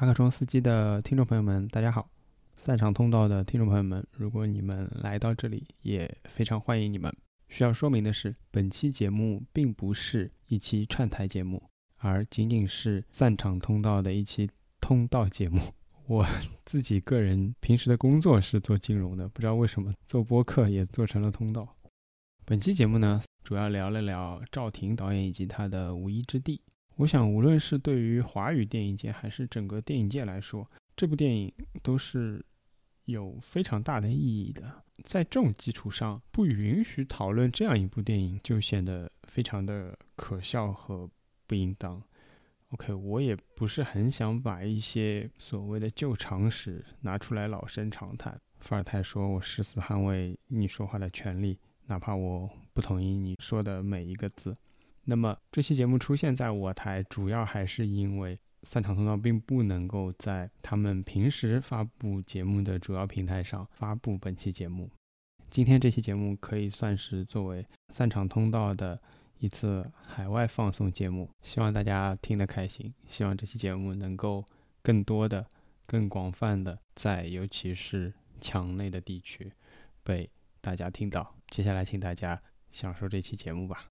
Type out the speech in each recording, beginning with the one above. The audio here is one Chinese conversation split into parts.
塔克冲司机的听众朋友们，大家好！散场通道的听众朋友们，如果你们来到这里，也非常欢迎你们。需要说明的是，本期节目并不是一期串台节目，而仅仅是散场通道的一期通道节目。我 自己个人平时的工作是做金融的，不知道为什么做播客也做成了通道。本期节目呢，主要聊了聊赵婷导演以及他的《无依之地》。我想，无论是对于华语电影界还是整个电影界来说，这部电影都是有非常大的意义的。在这种基础上，不允许讨论这样一部电影，就显得非常的可笑和不应当。OK，我也不是很想把一些所谓的旧常识拿出来老生常谈。伏尔泰说：“我誓死捍卫你说话的权利，哪怕我不同意你说的每一个字。”那么这期节目出现在我台，主要还是因为散场通道并不能够在他们平时发布节目的主要平台上发布本期节目。今天这期节目可以算是作为散场通道的一次海外放送节目，希望大家听得开心。希望这期节目能够更多的、更广泛的在尤其是墙内的地区被大家听到。接下来，请大家享受这期节目吧。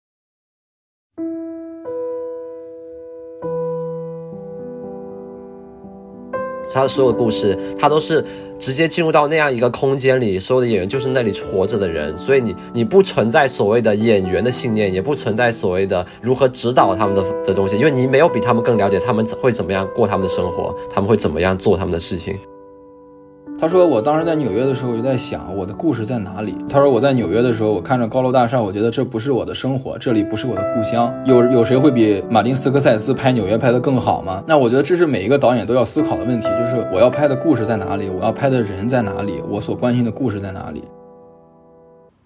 他的所有故事，他都是直接进入到那样一个空间里，所有的演员就是那里活着的人，所以你你不存在所谓的演员的信念，也不存在所谓的如何指导他们的的东西，因为你没有比他们更了解他们会怎么样过他们的生活，他们会怎么样做他们的事情。他说：“我当时在纽约的时候，我就在想我的故事在哪里。”他说：“我在纽约的时候，我看着高楼大厦，我觉得这不是我的生活，这里不是我的故乡。有有谁会比马丁斯科塞斯拍纽约拍得更好吗？那我觉得这是每一个导演都要思考的问题，就是我要拍的故事在哪里，我要拍的人在哪里，我所关心的故事在哪里。”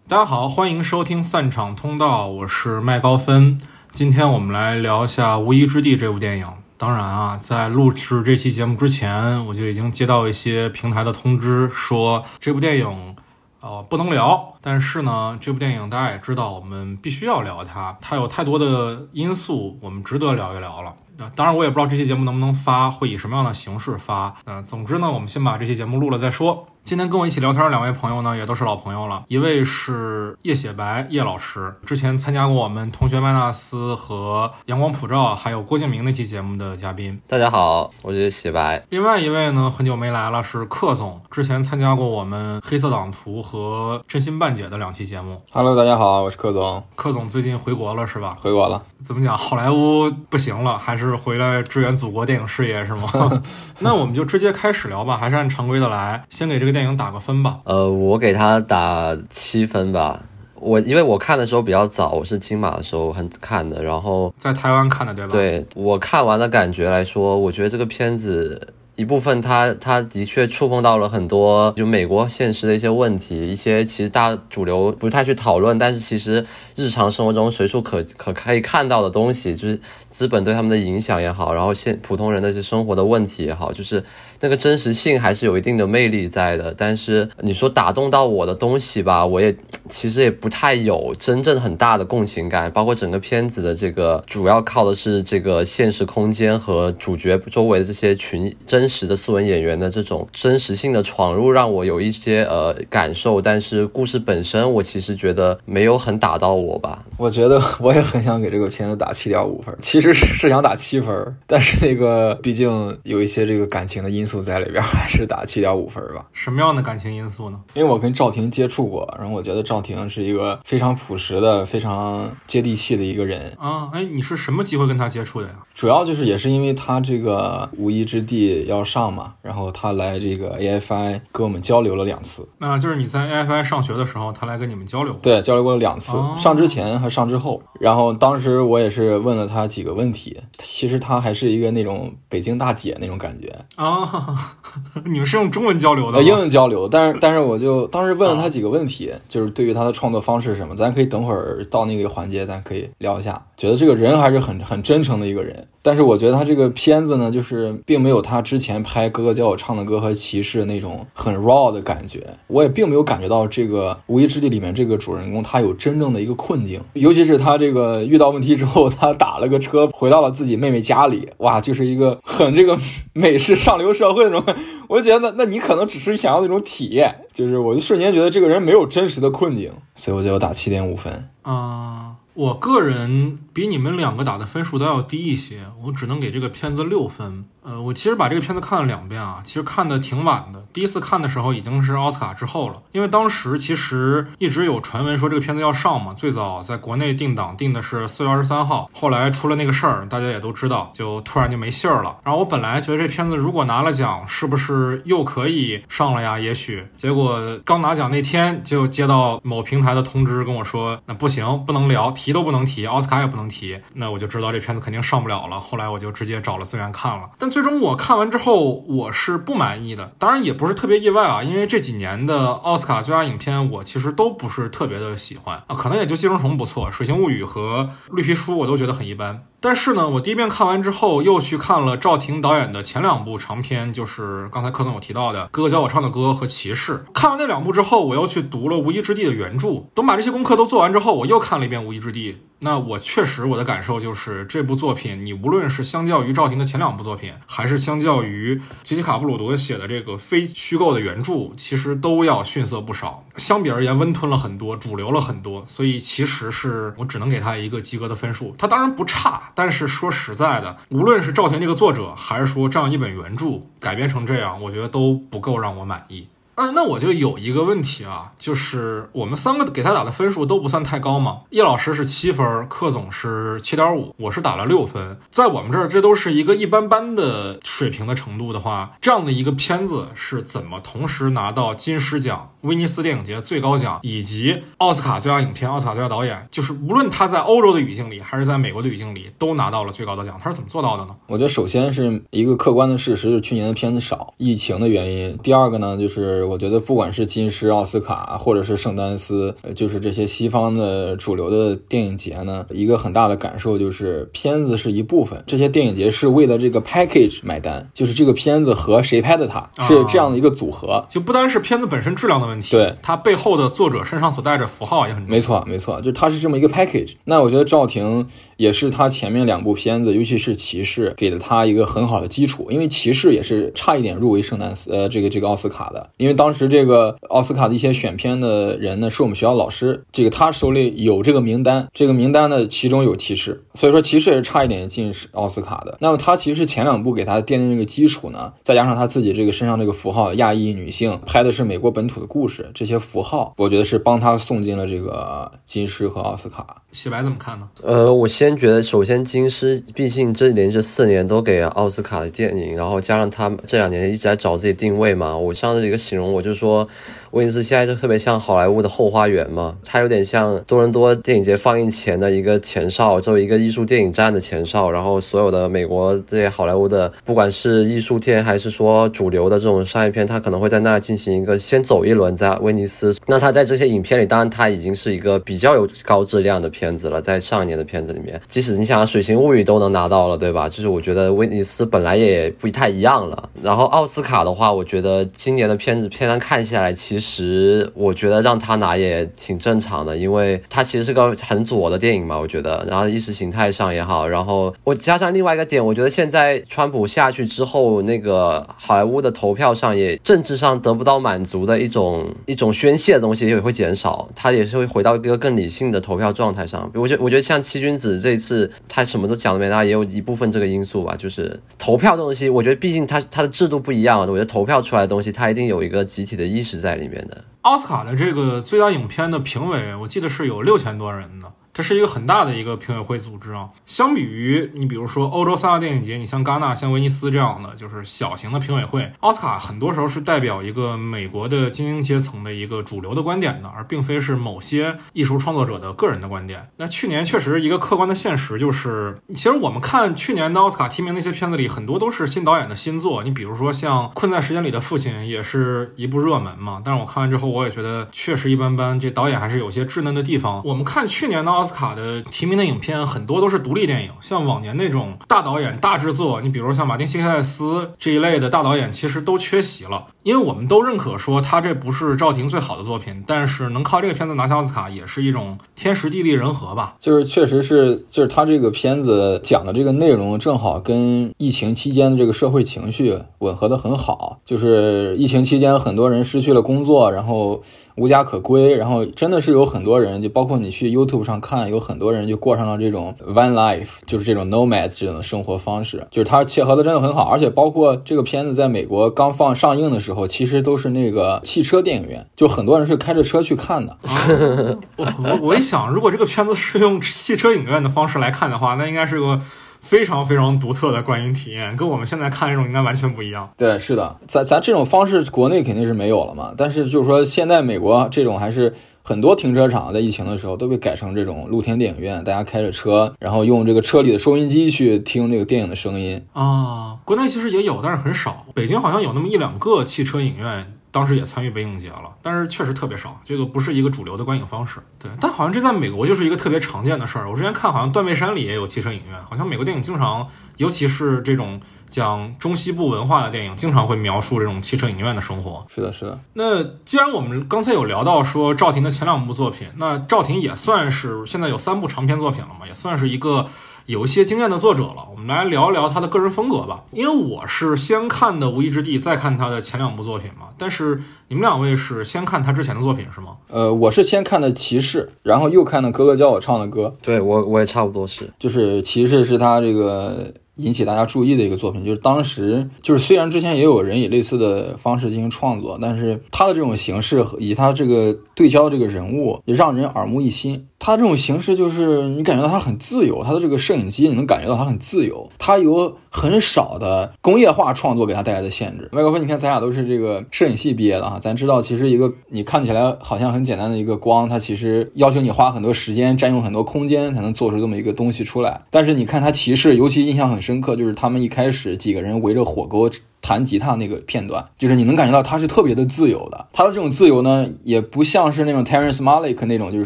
大家好，欢迎收听散场通道，我是麦高芬。今天我们来聊一下《无依之地》这部电影。当然啊，在录制这期节目之前，我就已经接到一些平台的通知，说这部电影，呃，不能聊。但是呢，这部电影大家也知道，我们必须要聊它，它有太多的因素，我们值得聊一聊了。那当然，我也不知道这期节目能不能发，会以什么样的形式发。那，总之呢，我们先把这期节目录了再说。今天跟我一起聊天的两位朋友呢，也都是老朋友了。一位是叶雪白叶老师，之前参加过我们同学麦纳斯和阳光普照还有郭敬明那期节目的嘉宾。大家好，我是雪白。另外一位呢，很久没来了，是克总，之前参加过我们黑色党徒和真心半解的两期节目。Hello，大家好，我是克总。克总最近回国了是吧？回国了。怎么讲？好莱坞不行了，还是回来支援祖国电影事业是吗？那我们就直接开始聊吧，还是按常规的来，先给这个电影打个分吧。呃，我给他打七分吧。我因为我看的时候比较早，我是金马的时候很看的，然后在台湾看的对吧？对我看完的感觉来说，我觉得这个片子。一部分，它它的确触碰到了很多就美国现实的一些问题，一些其实大主流不太去讨论，但是其实日常生活中随处可可可以看到的东西，就是资本对他们的影响也好，然后现普通人的一些生活的问题也好，就是那个真实性还是有一定的魅力在的。但是你说打动到我的东西吧，我也其实也不太有真正很大的共情感，包括整个片子的这个主要靠的是这个现实空间和主角周围的这些群真。实的斯文演员的这种真实性的闯入，让我有一些呃感受，但是故事本身，我其实觉得没有很打到我吧。我觉得我也很想给这个片子打七点五分，其实是是想打七分，但是那个毕竟有一些这个感情的因素在里边，还是打七点五分吧。什么样的感情因素呢？因为我跟赵婷接触过，然后我觉得赵婷是一个非常朴实的、非常接地气的一个人啊。哎，你是什么机会跟他接触的呀？主要就是也是因为他这个无一之地。要上嘛，然后他来这个 AFI 跟我们交流了两次。那就是你在 AFI 上学的时候，他来跟你们交流。对，交流过两次，上之前和上之后。然后当时我也是问了他几个问题，其实他还是一个那种北京大姐那种感觉啊。你们是用中文交流的？英文交流，但是但是我就当时问了他几个问题，就是对于他的创作方式什么，咱可以等会儿到那个环节，咱可以聊一下。觉得这个人还是很很真诚的一个人。但是我觉得他这个片子呢，就是并没有他之前拍《哥哥教我唱的歌》和《骑士》那种很 raw 的感觉。我也并没有感觉到这个《无依之地》里面这个主人公他有真正的一个困境，尤其是他这个遇到问题之后，他打了个车回到了自己妹妹家里，哇，就是一个很这个美式上流社会那种。我就觉得，那你可能只是想要那种体验，就是我就瞬间觉得这个人没有真实的困境，所以我就打七点五分啊。我个人比你们两个打的分数都要低一些，我只能给这个片子六分。呃，我其实把这个片子看了两遍啊，其实看的挺晚的。第一次看的时候已经是奥斯卡之后了，因为当时其实一直有传闻说这个片子要上嘛，最早在国内定档定的是四月二十三号，后来出了那个事儿，大家也都知道，就突然就没信儿了。然后我本来觉得这片子如果拿了奖，是不是又可以上了呀？也许，结果刚拿奖那天就接到某平台的通知，跟我说那不行，不能聊，提都不能提，奥斯卡也不能提，那我就知道这片子肯定上不了了。后来我就直接找了资源看了，但。最终我看完之后，我是不满意的。当然也不是特别意外啊，因为这几年的奥斯卡最佳影片，我其实都不是特别的喜欢啊。可能也就《寄生虫》不错，《水形物语》和《绿皮书》我都觉得很一般。但是呢，我第一遍看完之后，又去看了赵婷导演的前两部长片，就是刚才柯总有提到的《哥哥教我唱的歌》和《骑士》。看完那两部之后，我又去读了《无依之地》的原著。等把这些功课都做完之后，我又看了一遍《无依之地》。那我确实，我的感受就是这部作品，你无论是相较于赵婷的前两部作品，还是相较于杰西卡·布鲁德写的这个非虚构的原著，其实都要逊色不少。相比而言，温吞了很多，主流了很多。所以，其实是我只能给他一个及格的分数。他当然不差，但是说实在的，无论是赵婷这个作者，还是说这样一本原著改编成这样，我觉得都不够让我满意。嗯，那我就有一个问题啊，就是我们三个给他打的分数都不算太高嘛。叶老师是七分，克总是七点五，我是打了六分。在我们这儿，这都是一个一般般的水平的程度的话，这样的一个片子是怎么同时拿到金狮奖、威尼斯电影节最高奖以及奥斯卡最佳影片、奥斯卡最佳导演？就是无论他在欧洲的语境里，还是在美国的语境里，都拿到了最高的奖，他是怎么做到的呢？我觉得首先是一个客观的事实，就是去年的片子少，疫情的原因。第二个呢，就是。我觉得不管是金狮、奥斯卡，或者是圣丹斯，就是这些西方的主流的电影节呢，一个很大的感受就是片子是一部分，这些电影节是为了这个 package 买单，就是这个片子和谁拍的，它是这样的一个组合，就不单是片子本身质量的问题，对它背后的作者身上所带着符号也很重要没错，没错，就它是这么一个 package。那我觉得赵婷也是他前面两部片子，尤其是骑士，给了他一个很好的基础，因为骑士也是差一点入围圣诞，呃，这个这个奥斯卡的，因为。当时这个奥斯卡的一些选片的人呢，是我们学校老师，这个他手里有这个名单，这个名单呢其中有骑士，所以说骑士也是差一点进奥斯卡的。那么他其实前两部给他奠定这个基础呢，再加上他自己这个身上这个符号，亚裔女性拍的是美国本土的故事，这些符号，我觉得是帮他送进了这个金狮和奥斯卡。洗白怎么看呢？呃，我先觉得，首先金狮毕竟这连着四年都给奥斯卡的电影，然后加上他这两年一直在找自己定位嘛，我上次一个形容，我就说。威尼斯现在就特别像好莱坞的后花园嘛，它有点像多伦多电影节放映前的一个前哨，作为一个艺术电影站的前哨。然后所有的美国这些好莱坞的，不管是艺术片还是说主流的这种商业片，它可能会在那进行一个先走一轮，在威尼斯。那它在这些影片里，当然它已经是一个比较有高质量的片子了。在上一年的片子里面，即使你想《水形物语》都能拿到了，对吧？就是我觉得威尼斯本来也不太一样了。然后奥斯卡的话，我觉得今年的片子片单看下来，其实。实我觉得让他拿也挺正常的，因为他其实是个很左的电影嘛，我觉得。然后意识形态上也好，然后我加上另外一个点，我觉得现在川普下去之后，那个好莱坞的投票上也政治上得不到满足的一种一种宣泄的东西也会减少，他也是会回到一个更理性的投票状态上。我觉我觉得像七君子这次他什么都讲的没那也有一部分这个因素吧，就是投票这东西，我觉得毕竟他他的制度不一样，我觉得投票出来的东西，他一定有一个集体的意识在里面。的奥斯卡的这个最佳影片的评委，我记得是有六千多人的。这是一个很大的一个评委会组织啊，相比于你比如说欧洲三大电影节，你像戛纳、像威尼斯这样的就是小型的评委会，奥斯卡很多时候是代表一个美国的精英阶层的一个主流的观点的，而并非是某些艺术创作者的个人的观点。那去年确实一个客观的现实就是，其实我们看去年的奥斯卡提名那些片子里，很多都是新导演的新作。你比如说像《困在时间里的父亲》也是一部热门嘛，但是我看完之后我也觉得确实一般般，这导演还是有些稚嫩的地方。我们看去年的奥。斯卡的提名的影片很多都是独立电影，像往年那种大导演、大制作，你比如像马丁·西克塞斯这一类的大导演，其实都缺席了。因为我们都认可说他这不是赵婷最好的作品，但是能靠这个片子拿下奥斯卡，也是一种天时地利人和吧。就是确实是，就是他这个片子讲的这个内容正好跟疫情期间的这个社会情绪吻合的很好。就是疫情期间很多人失去了工作，然后无家可归，然后真的是有很多人，就包括你去 YouTube 上看，看有很多人就过上了这种 one life，就是这种 nomads 这种生活方式。就是它切合的真的很好，而且包括这个片子在美国刚放上映的时候。其实都是那个汽车电影院，就很多人是开着车去看的。我我我一想，如果这个片子是用汽车影院的方式来看的话，那应该是个非常非常独特的观影体验，跟我们现在看这种应该完全不一样。对，是的，咱咱这种方式国内肯定是没有了嘛。但是就是说，现在美国这种还是很多停车场在疫情的时候都被改成这种露天电影院，大家开着车，然后用这个车里的收音机去听这个电影的声音啊。国内其实也有，但是很少。北京好像有那么一两个汽车影院。当时也参与北影节了，但是确实特别少，这个不是一个主流的观影方式。对，但好像这在美国就是一个特别常见的事儿。我之前看好像断背山里也有汽车影院，好像美国电影经常，尤其是这种讲中西部文化的电影，经常会描述这种汽车影院的生活。是的，是的。那既然我们刚才有聊到说赵婷的前两部作品，那赵婷也算是现在有三部长篇作品了嘛，也算是一个。有一些经验的作者了，我们来聊一聊他的个人风格吧。因为我是先看的《无依之地》，再看他的前两部作品嘛。但是你们两位是先看他之前的作品是吗？呃，我是先看的《骑士》，然后又看的《哥哥教我唱的歌》。对我，我也差不多是，就是《骑士》是他这个。引起大家注意的一个作品，就是当时就是虽然之前也有人以类似的方式进行创作，但是他的这种形式和以他这个对焦这个人物也让人耳目一新。他这种形式就是你感觉到他很自由，他的这个摄影机你能感觉到他很自由，他有很少的工业化创作给他带来的限制。麦克风，你看咱俩都是这个摄影系毕业的哈，咱知道其实一个你看起来好像很简单的一个光，它其实要求你花很多时间，占用很多空间才能做出这么一个东西出来。但是你看他骑士，尤其印象很。深刻就是他们一开始几个人围着火锅。弹吉他那个片段，就是你能感觉到他是特别的自由的。他的这种自由呢，也不像是那种 Terrence Malik 那种，就是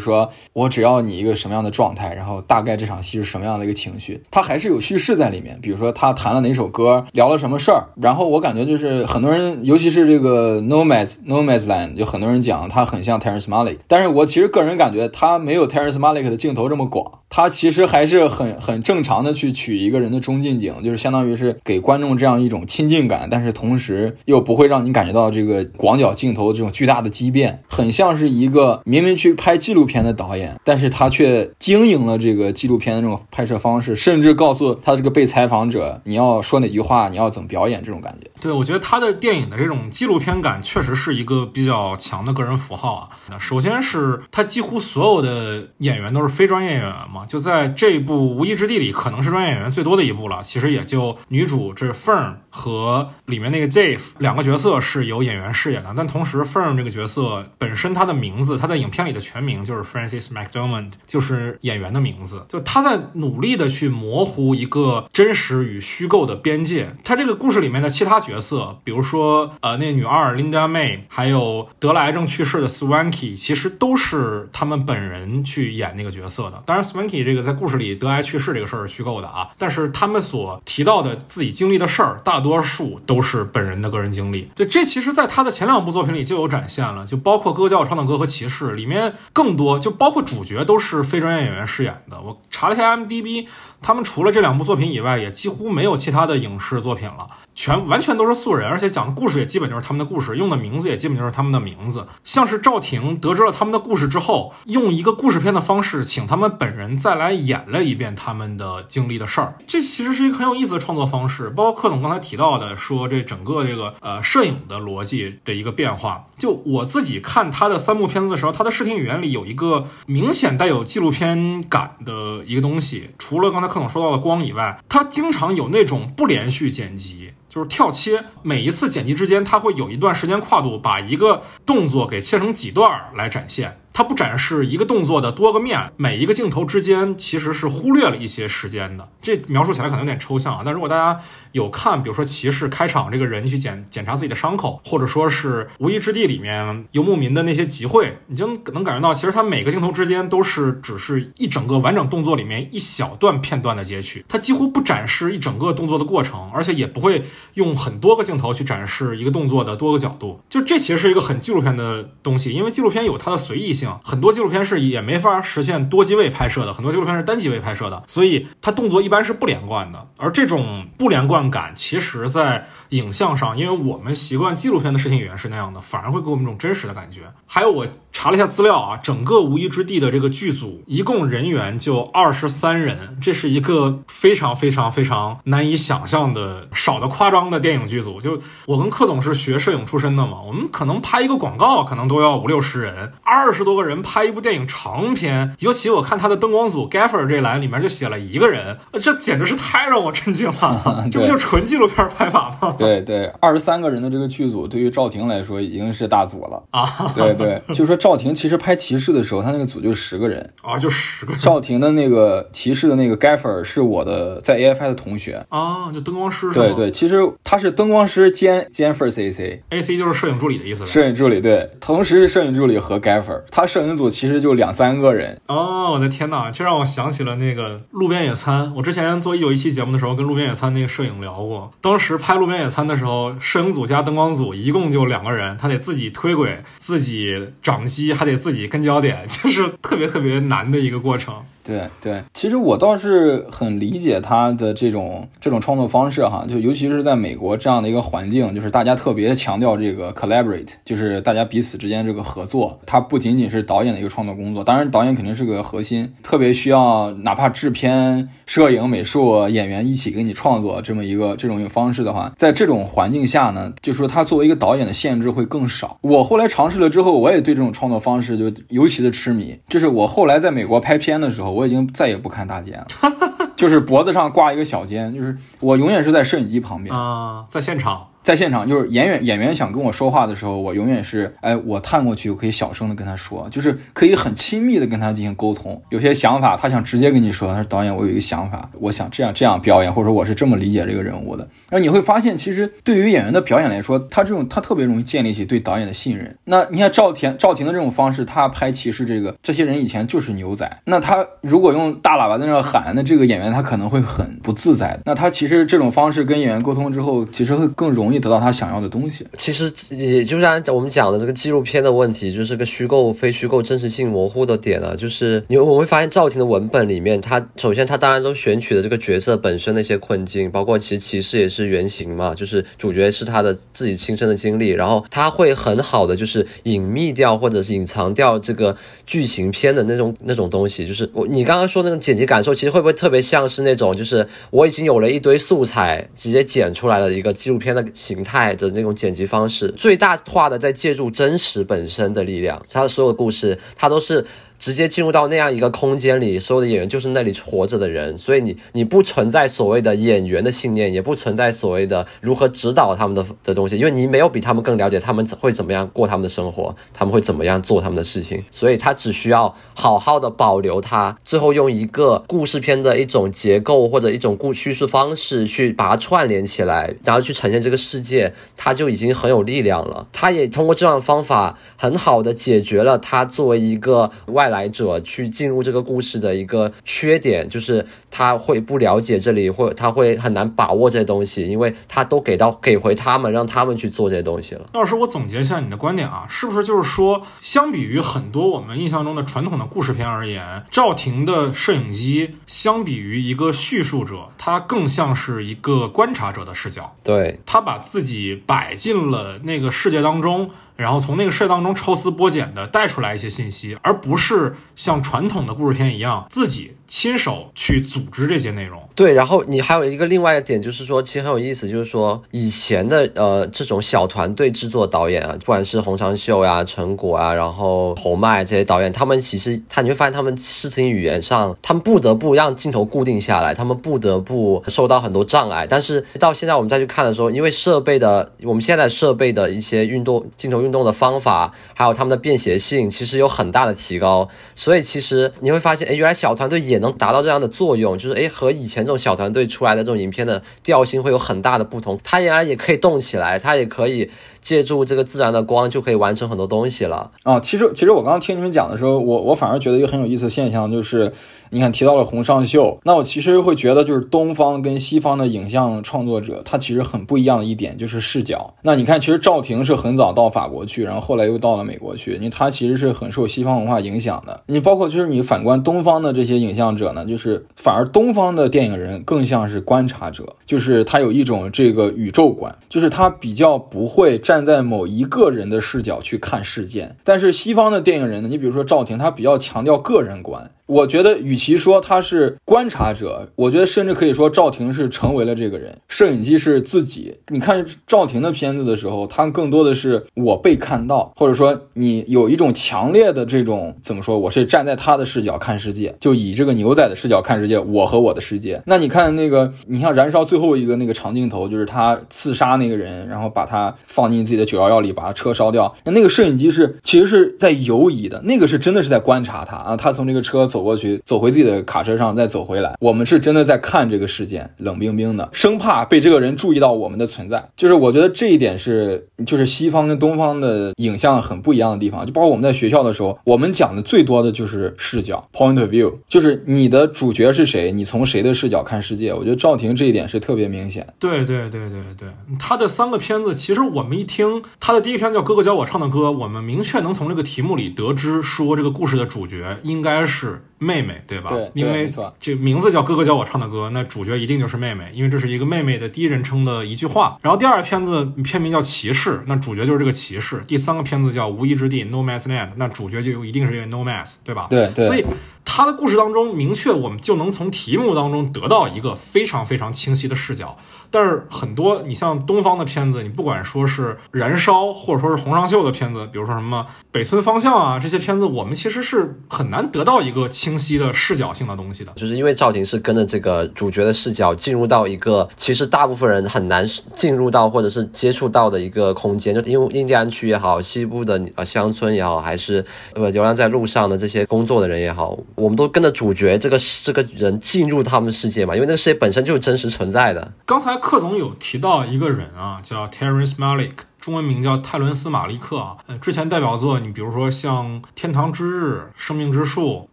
说我只要你一个什么样的状态，然后大概这场戏是什么样的一个情绪，他还是有叙事在里面。比如说他弹了哪首歌，聊了什么事儿，然后我感觉就是很多人，尤其是这个 Nomads Nomadsland，就很多人讲他很像 Terrence Malik，但是我其实个人感觉他没有 Terrence Malik 的镜头这么广，他其实还是很很正常的去取一个人的中近景，就是相当于是给观众这样一种亲近感。但是同时又不会让你感觉到这个广角镜头这种巨大的畸变，很像是一个明明去拍纪录片的导演，但是他却经营了这个纪录片的这种拍摄方式，甚至告诉他这个被采访者你要说哪句话，你要怎么表演这种感觉。对，我觉得他的电影的这种纪录片感确实是一个比较强的个人符号啊。那首先是他几乎所有的演员都是非专业演员嘛，就在这部《无依之地》里，可能是专业演员最多的一部了。其实也就女主这 Fern 和里面那个 Jave 两个角色是由演员饰演的，但同时 Fern 这个角色本身他的名字，他在影片里的全名就是 Francis McDormand，就是演员的名字。就他在努力的去模糊一个真实与虚构的边界。他这个故事里面的其他角色，比如说呃那女二 Linda May，还有得了癌症去世的 Swanky，其实都是他们本人去演那个角色的。当然 Swanky 这个在故事里得癌去世这个事儿是虚构的啊，但是他们所提到的自己经历的事儿，大多数都是本人的个人经历。对，这其实在他的前两部作品里就有展现了，就包括《歌教唱的歌》和《骑士》里面更多，就包括主角都是非专业演员饰演的。我查了一下 M D B，他们除了这两部作品以外，也几乎没有其他的影视作品了。全完全都是素人，而且讲的故事也基本就是他们的故事，用的名字也基本就是他们的名字。像是赵婷得知了他们的故事之后，用一个故事片的方式，请他们本人再来演了一遍他们的经历的事儿。这其实是一个很有意思的创作方式。包括柯总刚才提到的，说这整个这个呃摄影的逻辑的一个变化。就我自己看他的三部片子的时候，他的视听语言里有一个明显带有纪录片感的一个东西。除了刚才柯总说到的光以外，他经常有那种不连续剪辑。就是跳切，每一次剪辑之间，他会有一段时间跨度，把一个动作给切成几段来展现。它不展示一个动作的多个面，每一个镜头之间其实是忽略了一些时间的。这描述起来可能有点抽象啊，但如果大家有看，比如说骑士开场这个人去检检查自己的伤口，或者说是《无依之地》里面游牧民的那些集会，你就能感觉到，其实它每个镜头之间都是只是一整个完整动作里面一小段片段的截取，它几乎不展示一整个动作的过程，而且也不会用很多个镜头去展示一个动作的多个角度。就这其实是一个很纪录片的东西，因为纪录片有它的随意性很多纪录片是也没法实现多机位拍摄的，很多纪录片是单机位拍摄的，所以它动作一般是不连贯的。而这种不连贯感，其实在影像上，因为我们习惯纪录片的视听语言是那样的，反而会给我们一种真实的感觉。还有我查了一下资料啊，整个《无依之地》的这个剧组一共人员就二十三人，这是一个非常非常非常难以想象的少的夸张的电影剧组。就我跟柯总是学摄影出身的嘛，我们可能拍一个广告可能都要五六十人，二十多个人拍一部电影长片，尤其我看他的灯光组 Gaffer 这栏里面就写了一个人，这简直是太让我震惊了，这不就纯纪录片拍法吗？对对，二十三个人的这个剧组，对于赵婷来说已经是大组了啊！对对，就说赵婷其实拍骑士的时候，他那个组就十个人啊，就十个。赵婷的那个骑士的那个 Gaffer 是我的在 AFI 的同学啊，就灯光师。对对，其实他是灯光师兼兼 First AC，AC 就是摄影助理的意思。摄影助理对，同时是摄影助理和 Gaffer，他摄影组其实就两三个人。哦，我的天哪，这让我想起了那个路边野餐。我之前做一九一七节目的时候，跟路边野餐那个摄影聊过，当时拍路边野餐的时候，摄影组加灯光组一共就两个人，他得自己推轨，自己掌机，还得自己跟焦点，就是特别特别难的一个过程。对对，其实我倒是很理解他的这种这种创作方式哈，就尤其是在美国这样的一个环境，就是大家特别强调这个 collaborate，就是大家彼此之间这个合作。它不仅仅是导演的一个创作工作，当然导演肯定是个核心，特别需要哪怕制片、摄影、美术、演员一起给你创作这么一个这种一个方式的话，在这种环境下呢，就说他作为一个导演的限制会更少。我后来尝试了之后，我也对这种创作方式就尤其的痴迷。就是我后来在美国拍片的时候。我已经再也不看大肩了，就是脖子上挂一个小肩，就是我永远是在摄影机旁边啊，在现场。在现场，就是演员演员想跟我说话的时候，我永远是哎，我探过去，我可以小声的跟他说，就是可以很亲密的跟他进行沟通。有些想法，他想直接跟你说，他说导演，我有一个想法，我想这样这样表演，或者我是这么理解这个人物的。然后你会发现，其实对于演员的表演来说，他这种他特别容易建立起对导演的信任。那你看赵田赵婷的这种方式，他拍骑士这个，这些人以前就是牛仔，那他如果用大喇叭在那喊，那这个演员他可能会很不自在。那他其实这种方式跟演员沟通之后，其实会更容易。得到他想要的东西，其实也就是按我们讲的这个纪录片的问题，就是个虚构、非虚构、真实性模糊的点啊。就是你我会发现赵婷的文本里面，他首先他当然都选取的这个角色本身的一些困境，包括其实骑士也是原型嘛，就是主角是他的自己亲身的经历，然后他会很好的就是隐秘掉或者是隐藏掉这个剧情片的那种那种东西。就是我你刚刚说那种剪辑感受，其实会不会特别像是那种就是我已经有了一堆素材直接剪出来的一个纪录片的。形态的那种剪辑方式，最大化的在借助真实本身的力量，它的所有故事，它都是。直接进入到那样一个空间里，所有的演员就是那里活着的人，所以你你不存在所谓的演员的信念，也不存在所谓的如何指导他们的的东西，因为你没有比他们更了解他们会怎么样过他们的生活，他们会怎么样做他们的事情，所以他只需要好好的保留它，最后用一个故事片的一种结构或者一种故叙述方式去把它串联起来，然后去呈现这个世界，他就已经很有力量了。他也通过这样的方法，很好的解决了他作为一个外。来者去进入这个故事的一个缺点，就是他会不了解这里，或他会很难把握这些东西，因为他都给到给回他们，让他们去做这些东西了。老师，我总结一下你的观点啊，是不是就是说，相比于很多我们印象中的传统的故事片而言，赵婷的摄影机相比于一个叙述者，他更像是一个观察者的视角。对他把自己摆进了那个世界当中。然后从那个事当中抽丝剥茧的带出来一些信息，而不是像传统的故事片一样自己亲手去组织这些内容。对，然后你还有一个另外一点，就是说，其实很有意思，就是说以前的呃这种小团队制作导演啊，不管是洪长秀呀、陈果啊，然后侯麦这些导演，他们其实他你会发现，他们视听语言上，他们不得不让镜头固定下来，他们不得不受到很多障碍。但是到现在我们再去看的时候，因为设备的，我们现在设备的一些运动镜头运动的方法，还有他们的便携性，其实有很大的提高。所以其实你会发现，哎，原来小团队也能达到这样的作用，就是哎和以前这种小团队出来的这种影片的调性会有很大的不同。它原来也可以动起来，它也可以借助这个自然的光就可以完成很多东西了。啊，其实其实我刚刚听你们讲的时候，我我反而觉得一个很有意思的现象就是，你看提到了洪尚秀，那我其实会觉得就是东方跟西方的影像创作者，他其实很不一样的一点就是视角。那你看，其实赵婷是很早到法国去，然后后来又到了美国去，因为他其实是很受西方文化影响的。你包括就是你反观东方的这些影像者呢，就是反而东方的电影人更像是观察者，就是他有一种这个宇宙观，就是他比较不会站站在某一个人的视角去看事件。但是西方的电影人呢，你比如说赵婷，他比较强调个人观。我觉得，与其说他是观察者，我觉得甚至可以说赵婷是成为了这个人。摄影机是自己。你看赵婷的片子的时候，他更多的是我被看到，或者说你有一种强烈的这种怎么说？我是站在他的视角看世界，就以这个牛仔的视角看世界，我和我的世界。那你看那个，你像《燃烧》最后一个那个长镜头，就是他刺杀那个人，然后把他放进自己的九幺幺里，把他车烧掉。那那个摄影机是其实是在游移的，那个是真的是在观察他啊，他从这个车走。走过去，走回自己的卡车上，再走回来。我们是真的在看这个事件，冷冰冰的，生怕被这个人注意到我们的存在。就是我觉得这一点是，就是西方跟东方的影像很不一样的地方。就包括我们在学校的时候，我们讲的最多的就是视角 （point of view），就是你的主角是谁，你从谁的视角看世界。我觉得赵婷这一点是特别明显。对对对对对，他的三个片子，其实我们一听他的第一篇叫《哥哥教我唱的歌》，我们明确能从这个题目里得知，说这个故事的主角应该是。妹妹，对吧？对，因为这名字叫哥哥教我唱的歌，那主角一定就是妹妹，因为这是一个妹妹的第一人称的一句话。然后第二个片子片名叫骑士，那主角就是这个骑士。第三个片子叫无依之地 （No Man's Land），那主角就一定是一个 No Man's，对吧？对对。所以他的故事当中明确，我们就能从题目当中得到一个非常非常清晰的视角。但是很多你像东方的片子，你不管说是燃烧，或者说是洪尚秀的片子，比如说什么北村方向啊这些片子，我们其实是很难得到一个清晰的视角性的东西的。就是因为赵婷是跟着这个主角的视角进入到一个其实大部分人很难进入到或者是接触到的一个空间，就因为印第安区也好，西部的呃乡村也好，还是呃流浪在路上的这些工作的人也好，我们都跟着主角这个这个人进入他们的世界嘛，因为那个世界本身就是真实存在的。刚才。克总有提到一个人啊，叫 Terrence Malick，中文名叫泰伦斯·马利克啊。呃，之前代表作你比如说像《天堂之日》《生命之树》《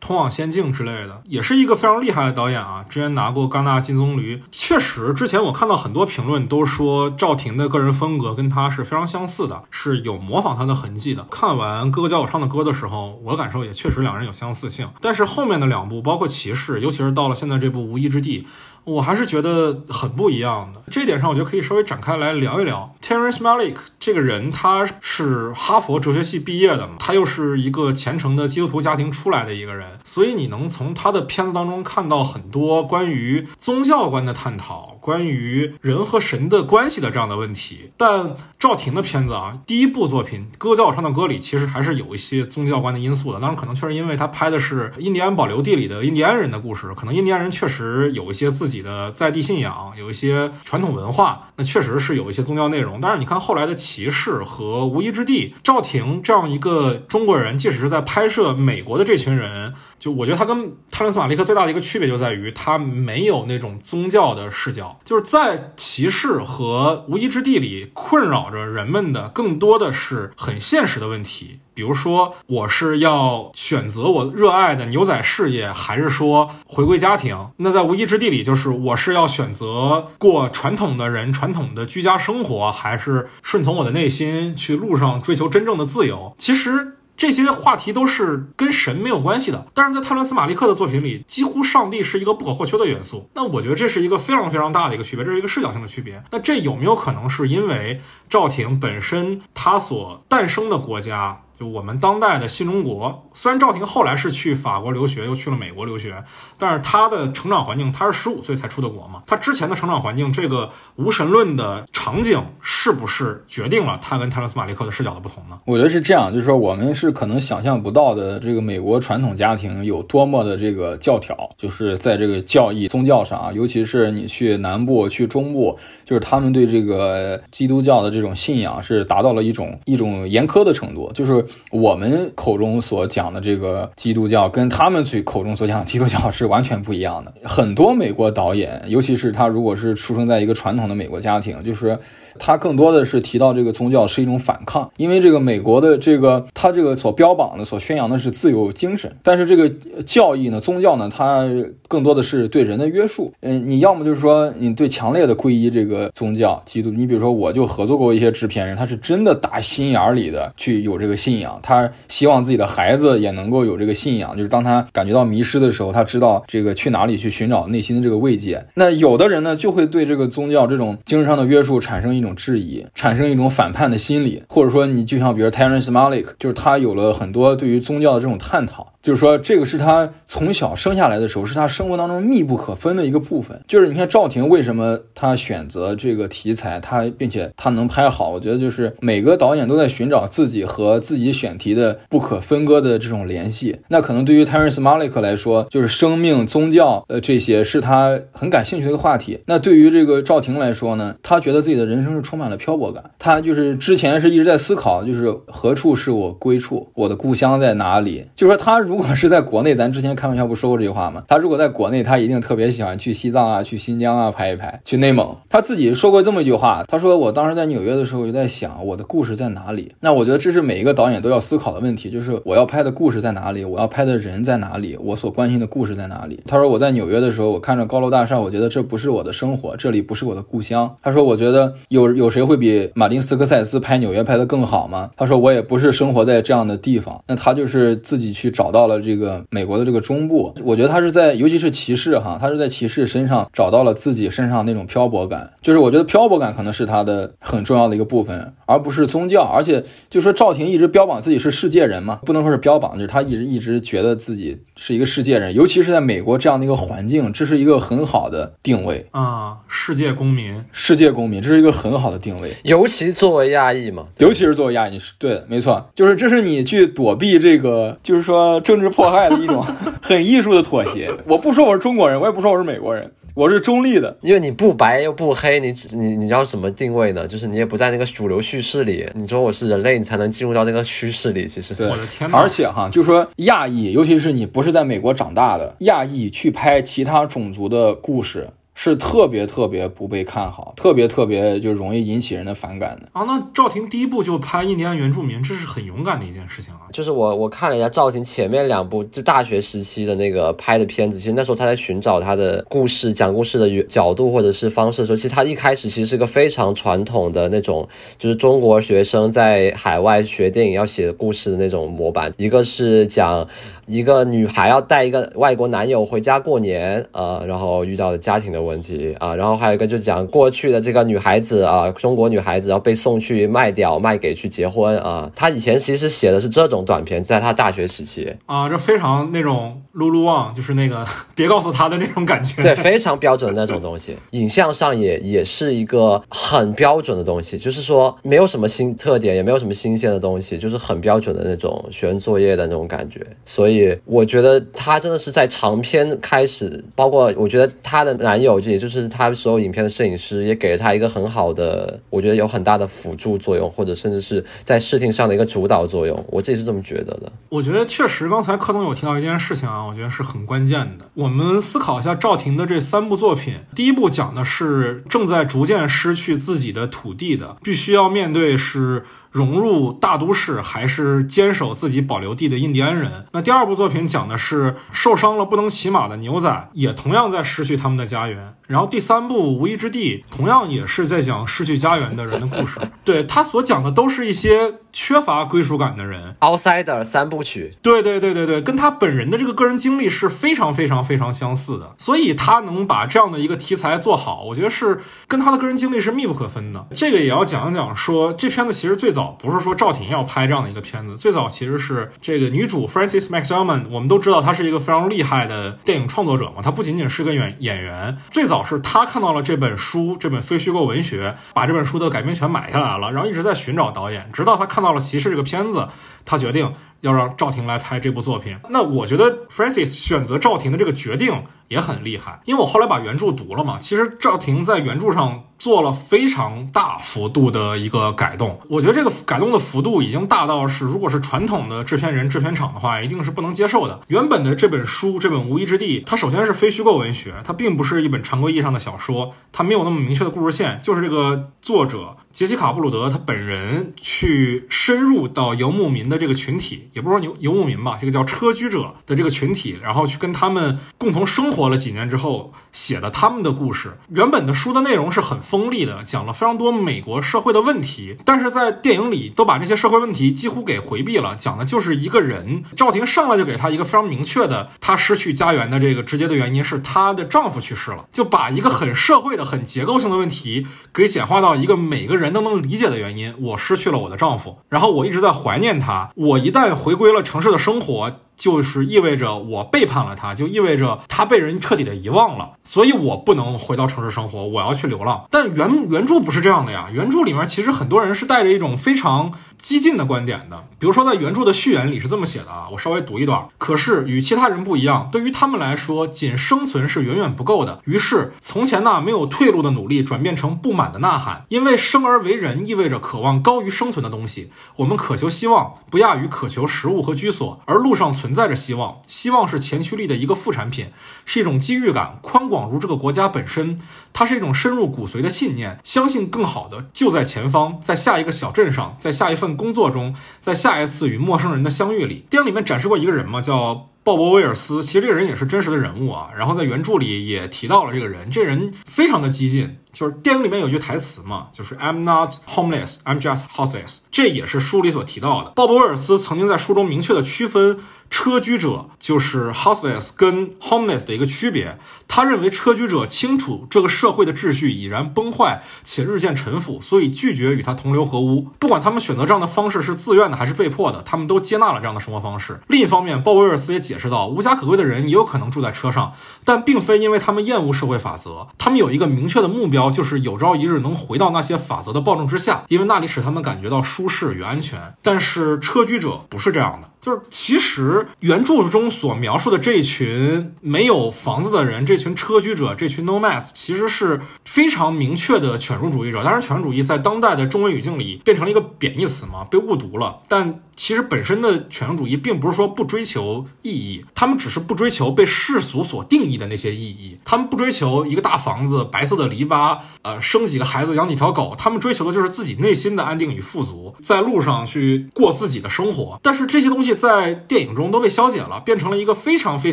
通往仙境》之类的，也是一个非常厉害的导演啊。之前拿过戛纳金棕榈。确实，之前我看到很多评论都说赵婷的个人风格跟他是非常相似的，是有模仿他的痕迹的。看完《哥哥教我唱的歌》的时候，我感受也确实两人有相似性。但是后面的两部，包括《骑士》，尤其是到了现在这部《无依之地》。我还是觉得很不一样的，这点上我觉得可以稍微展开来聊一聊。Terence Malik 这个人，他是哈佛哲学系毕业的嘛，他又是一个虔诚的基督徒家庭出来的一个人，所以你能从他的片子当中看到很多关于宗教观的探讨，关于人和神的关系的这样的问题。但赵婷的片子啊，第一部作品《歌教唱的歌》里，其实还是有一些宗教观的因素的。当然，可能确实因为他拍的是印第安保留地里的印第安人的故事，可能印第安人确实有一些自己。的在地信仰有一些传统文化，那确实是有一些宗教内容。但是你看后来的《骑士》和《无依之地》，赵婷这样一个中国人，即使是在拍摄美国的这群人，就我觉得他跟泰伦斯·马利克最大的一个区别就在于他没有那种宗教的视角。就是在《骑士》和《无依之地》里困扰着人们的，更多的是很现实的问题。比如说，我是要选择我热爱的牛仔事业，还是说回归家庭？那在无依之地里，就是我是要选择过传统的人、传统的居家生活，还是顺从我的内心去路上追求真正的自由？其实这些话题都是跟神没有关系的。但是在泰伦斯·马利克的作品里，几乎上帝是一个不可或缺的元素。那我觉得这是一个非常非常大的一个区别，这是一个视角性的区别。那这有没有可能是因为赵婷本身她所诞生的国家？我们当代的新中国。虽然赵婷后来是去法国留学，又去了美国留学，但是他的成长环境，他是十五岁才出的国嘛。他之前的成长环境，这个无神论的场景，是不是决定了他跟泰勒斯马利克的视角的不同呢？我觉得是这样，就是说我们是可能想象不到的，这个美国传统家庭有多么的这个教条，就是在这个教义、宗教上啊，尤其是你去南部、去中部，就是他们对这个基督教的这种信仰是达到了一种一种严苛的程度。就是我们口中所讲的这个基督教，跟他们嘴口中所讲的基督教是完全不一样的。很多美国导演，尤其是他如果是出生在一个传统的美国家庭，就是他更多的是提到这个宗教是一种反抗，因为这个美国的这个他这个所标榜的、所宣扬的是自由精神，但是这个教义呢、宗教呢，它更多的是对人的约束。嗯，你要么就是说你对强烈的皈依这个宗教基督，你比如说我就合作过一些制片人，他是真的打心眼里的去有这个信信仰，他希望自己的孩子也能够有这个信仰，就是当他感觉到迷失的时候，他知道这个去哪里去寻找内心的这个慰藉。那有的人呢，就会对这个宗教这种精神上的约束产生一种质疑，产生一种反叛的心理，或者说你就像比如 Terrence Malik，就是他有了很多对于宗教的这种探讨。就是说，这个是他从小生下来的时候，是他生活当中密不可分的一个部分。就是你看赵婷为什么他选择这个题材，他并且他能拍好，我觉得就是每个导演都在寻找自己和自己选题的不可分割的这种联系。那可能对于 Terrence Malick 来说，就是生命、宗教，呃，这些是他很感兴趣的一个话题。那对于这个赵婷来说呢，他觉得自己的人生是充满了漂泊感。他就是之前是一直在思考，就是何处是我归处，我的故乡在哪里？就是说他如果是在国内，咱之前开玩笑不说过这句话吗？他如果在国内，他一定特别喜欢去西藏啊，去新疆啊拍一拍，去内蒙。他自己说过这么一句话，他说：“我当时在纽约的时候，就在想我的故事在哪里。”那我觉得这是每一个导演都要思考的问题，就是我要拍的故事在哪里，我要拍的人在哪里，我所关心的故事在哪里。他说：“我在纽约的时候，我看着高楼大厦，我觉得这不是我的生活，这里不是我的故乡。”他说：“我觉得有有谁会比马丁斯科塞斯拍纽约拍的更好吗？”他说：“我也不是生活在这样的地方。”那他就是自己去找到了这个。美国的这个中部，我觉得他是在，尤其是骑士哈，他是在骑士身上找到了自己身上那种漂泊感，就是我觉得漂泊感可能是他的很重要的一个部分，而不是宗教。而且就说赵婷一直标榜自己是世界人嘛，不能说是标榜，就是他一直一直觉得自己是一个世界人，尤其是在美国这样的一个环境，这是一个很好的定位。啊，世界公民，世界公民，这是一个很好的定位，尤其作为亚裔嘛，尤其是作为亚裔，是对，没错，就是这是你去躲避这个，就是说政治迫害的一种。很艺术的妥协。我不说我是中国人，我也不说我是美国人，我是中立的。因为你不白又不黑，你你你要怎么定位呢？就是你也不在那个主流叙事里。你说我是人类，你才能进入到那个趋势里。其实，对，我的天。而且哈，就说亚裔，尤其是你不是在美国长大的亚裔，去拍其他种族的故事。是特别特别不被看好，特别特别就容易引起人的反感的啊。那赵婷第一部就拍印第安原住民，这是很勇敢的一件事情啊。就是我我看了一下赵婷前面两部就大学时期的那个拍的片子，其实那时候她在寻找她的故事讲故事的角度或者是方式的时候，其实她一开始其实是个非常传统的那种，就是中国学生在海外学电影要写故事的那种模板，一个是讲。一个女孩要带一个外国男友回家过年，呃，然后遇到的家庭的问题啊，然后还有一个就讲过去的这个女孩子啊，中国女孩子要被送去卖掉，卖给去结婚啊。她以前其实写的是这种短片，在她大学时期啊，这非常那种噜噜旺，就是那个别告诉她的那种感觉，对，非常标准的那种东西。影像上也也是一个很标准的东西，就是说没有什么新特点，也没有什么新鲜的东西，就是很标准的那种学生作业的那种感觉，所以。我觉得她真的是在长篇开始，包括我觉得她的男友，也就是他所有影片的摄影师，也给了他一个很好的，我觉得有很大的辅助作用，或者甚至是在视听上的一个主导作用。我自己是这么觉得的。我觉得确实，刚才柯总有提到一件事情啊，我觉得是很关键的。我们思考一下赵婷的这三部作品，第一部讲的是正在逐渐失去自己的土地的，必须要面对是。融入大都市还是坚守自己保留地的印第安人。那第二部作品讲的是受伤了不能骑马的牛仔，也同样在失去他们的家园。然后第三部《无依之地》同样也是在讲失去家园的人的故事。对他所讲的都是一些缺乏归属感的人，outsider 三部曲。对对对对对，跟他本人的这个个人经历是非常非常非常相似的。所以他能把这样的一个题材做好，我觉得是跟他的个人经历是密不可分的。这个也要讲一讲，说这片子其实最早。不是说赵婷要拍这样的一个片子，最早其实是这个女主 f r a n c i s McDormand，我们都知道她是一个非常厉害的电影创作者嘛，她不仅仅是个演演员，最早是她看到了这本书，这本非虚构文学，把这本书的改编权买下来了，然后一直在寻找导演，直到她看到了《骑士》这个片子，她决定要让赵婷来拍这部作品。那我觉得 Francis 选择赵婷的这个决定。也很厉害，因为我后来把原著读了嘛。其实赵婷在原著上做了非常大幅度的一个改动，我觉得这个改动的幅度已经大到是，如果是传统的制片人、制片厂的话，一定是不能接受的。原本的这本书，这本《无依之地》，它首先是非虚构文学，它并不是一本常规意义上的小说，它没有那么明确的故事线，就是这个作者杰西卡·布鲁德他本人去深入到游牧民的这个群体，也不是说游游牧民吧，这个叫车居者的这个群体，然后去跟他们共同生活。了几年之后写的他们的故事，原本的书的内容是很锋利的，讲了非常多美国社会的问题，但是在电影里都把这些社会问题几乎给回避了，讲的就是一个人。赵婷上来就给他一个非常明确的，她失去家园的这个直接的原因是她的丈夫去世了，就把一个很社会的、很结构性的问题给简化到一个每个人人都能理解的原因：我失去了我的丈夫，然后我一直在怀念他，我一旦回归了城市的生活。就是意味着我背叛了他，就意味着他被人彻底的遗忘了，所以我不能回到城市生活，我要去流浪。但原原著不是这样的呀，原著里面其实很多人是带着一种非常。激进的观点的，比如说在原著的序言里是这么写的啊，我稍微读一段。可是与其他人不一样，对于他们来说，仅生存是远远不够的。于是，从前那没有退路的努力转变成不满的呐喊，因为生而为人意味着渴望高于生存的东西。我们渴求希望，不亚于渴求食物和居所，而路上存在着希望。希望是前驱力的一个副产品，是一种机遇感，宽广如这个国家本身。它是一种深入骨髓的信念，相信更好的就在前方，在下一个小镇上，在下一份。工作中，在下一次与陌生人的相遇里，电影里面展示过一个人嘛，叫鲍勃威尔斯。其实这个人也是真实的人物啊。然后在原著里也提到了这个人，这人非常的激进。就是电影里面有句台词嘛，就是 I'm not homeless, I'm just houseless。这也是书里所提到的。鲍勃威尔斯曾经在书中明确的区分。车居者就是 houseless 跟 homeless 的一个区别。他认为车居者清楚这个社会的秩序已然崩坏且日渐陈腐，所以拒绝与他同流合污。不管他们选择这样的方式是自愿的还是被迫的，他们都接纳了这样的生活方式。另一方面，鲍威尔斯也解释到，无家可归的人也有可能住在车上，但并非因为他们厌恶社会法则，他们有一个明确的目标，就是有朝一日能回到那些法则的暴政之下，因为那里使他们感觉到舒适与安全。但是车居者不是这样的。就是其实原著中所描述的这群没有房子的人，这群车居者，这群 nomads，其实是非常明确的犬儒主义者。当然，犬儒主义在当代的中文语境里变成了一个贬义词嘛，被误读了。但其实本身的犬儒主义并不是说不追求意义，他们只是不追求被世俗所定义的那些意义。他们不追求一个大房子、白色的篱笆，呃，生几个孩子、养几条狗。他们追求的就是自己内心的安定与富足，在路上去过自己的生活。但是这些东西。在电影中都被消解了，变成了一个非常非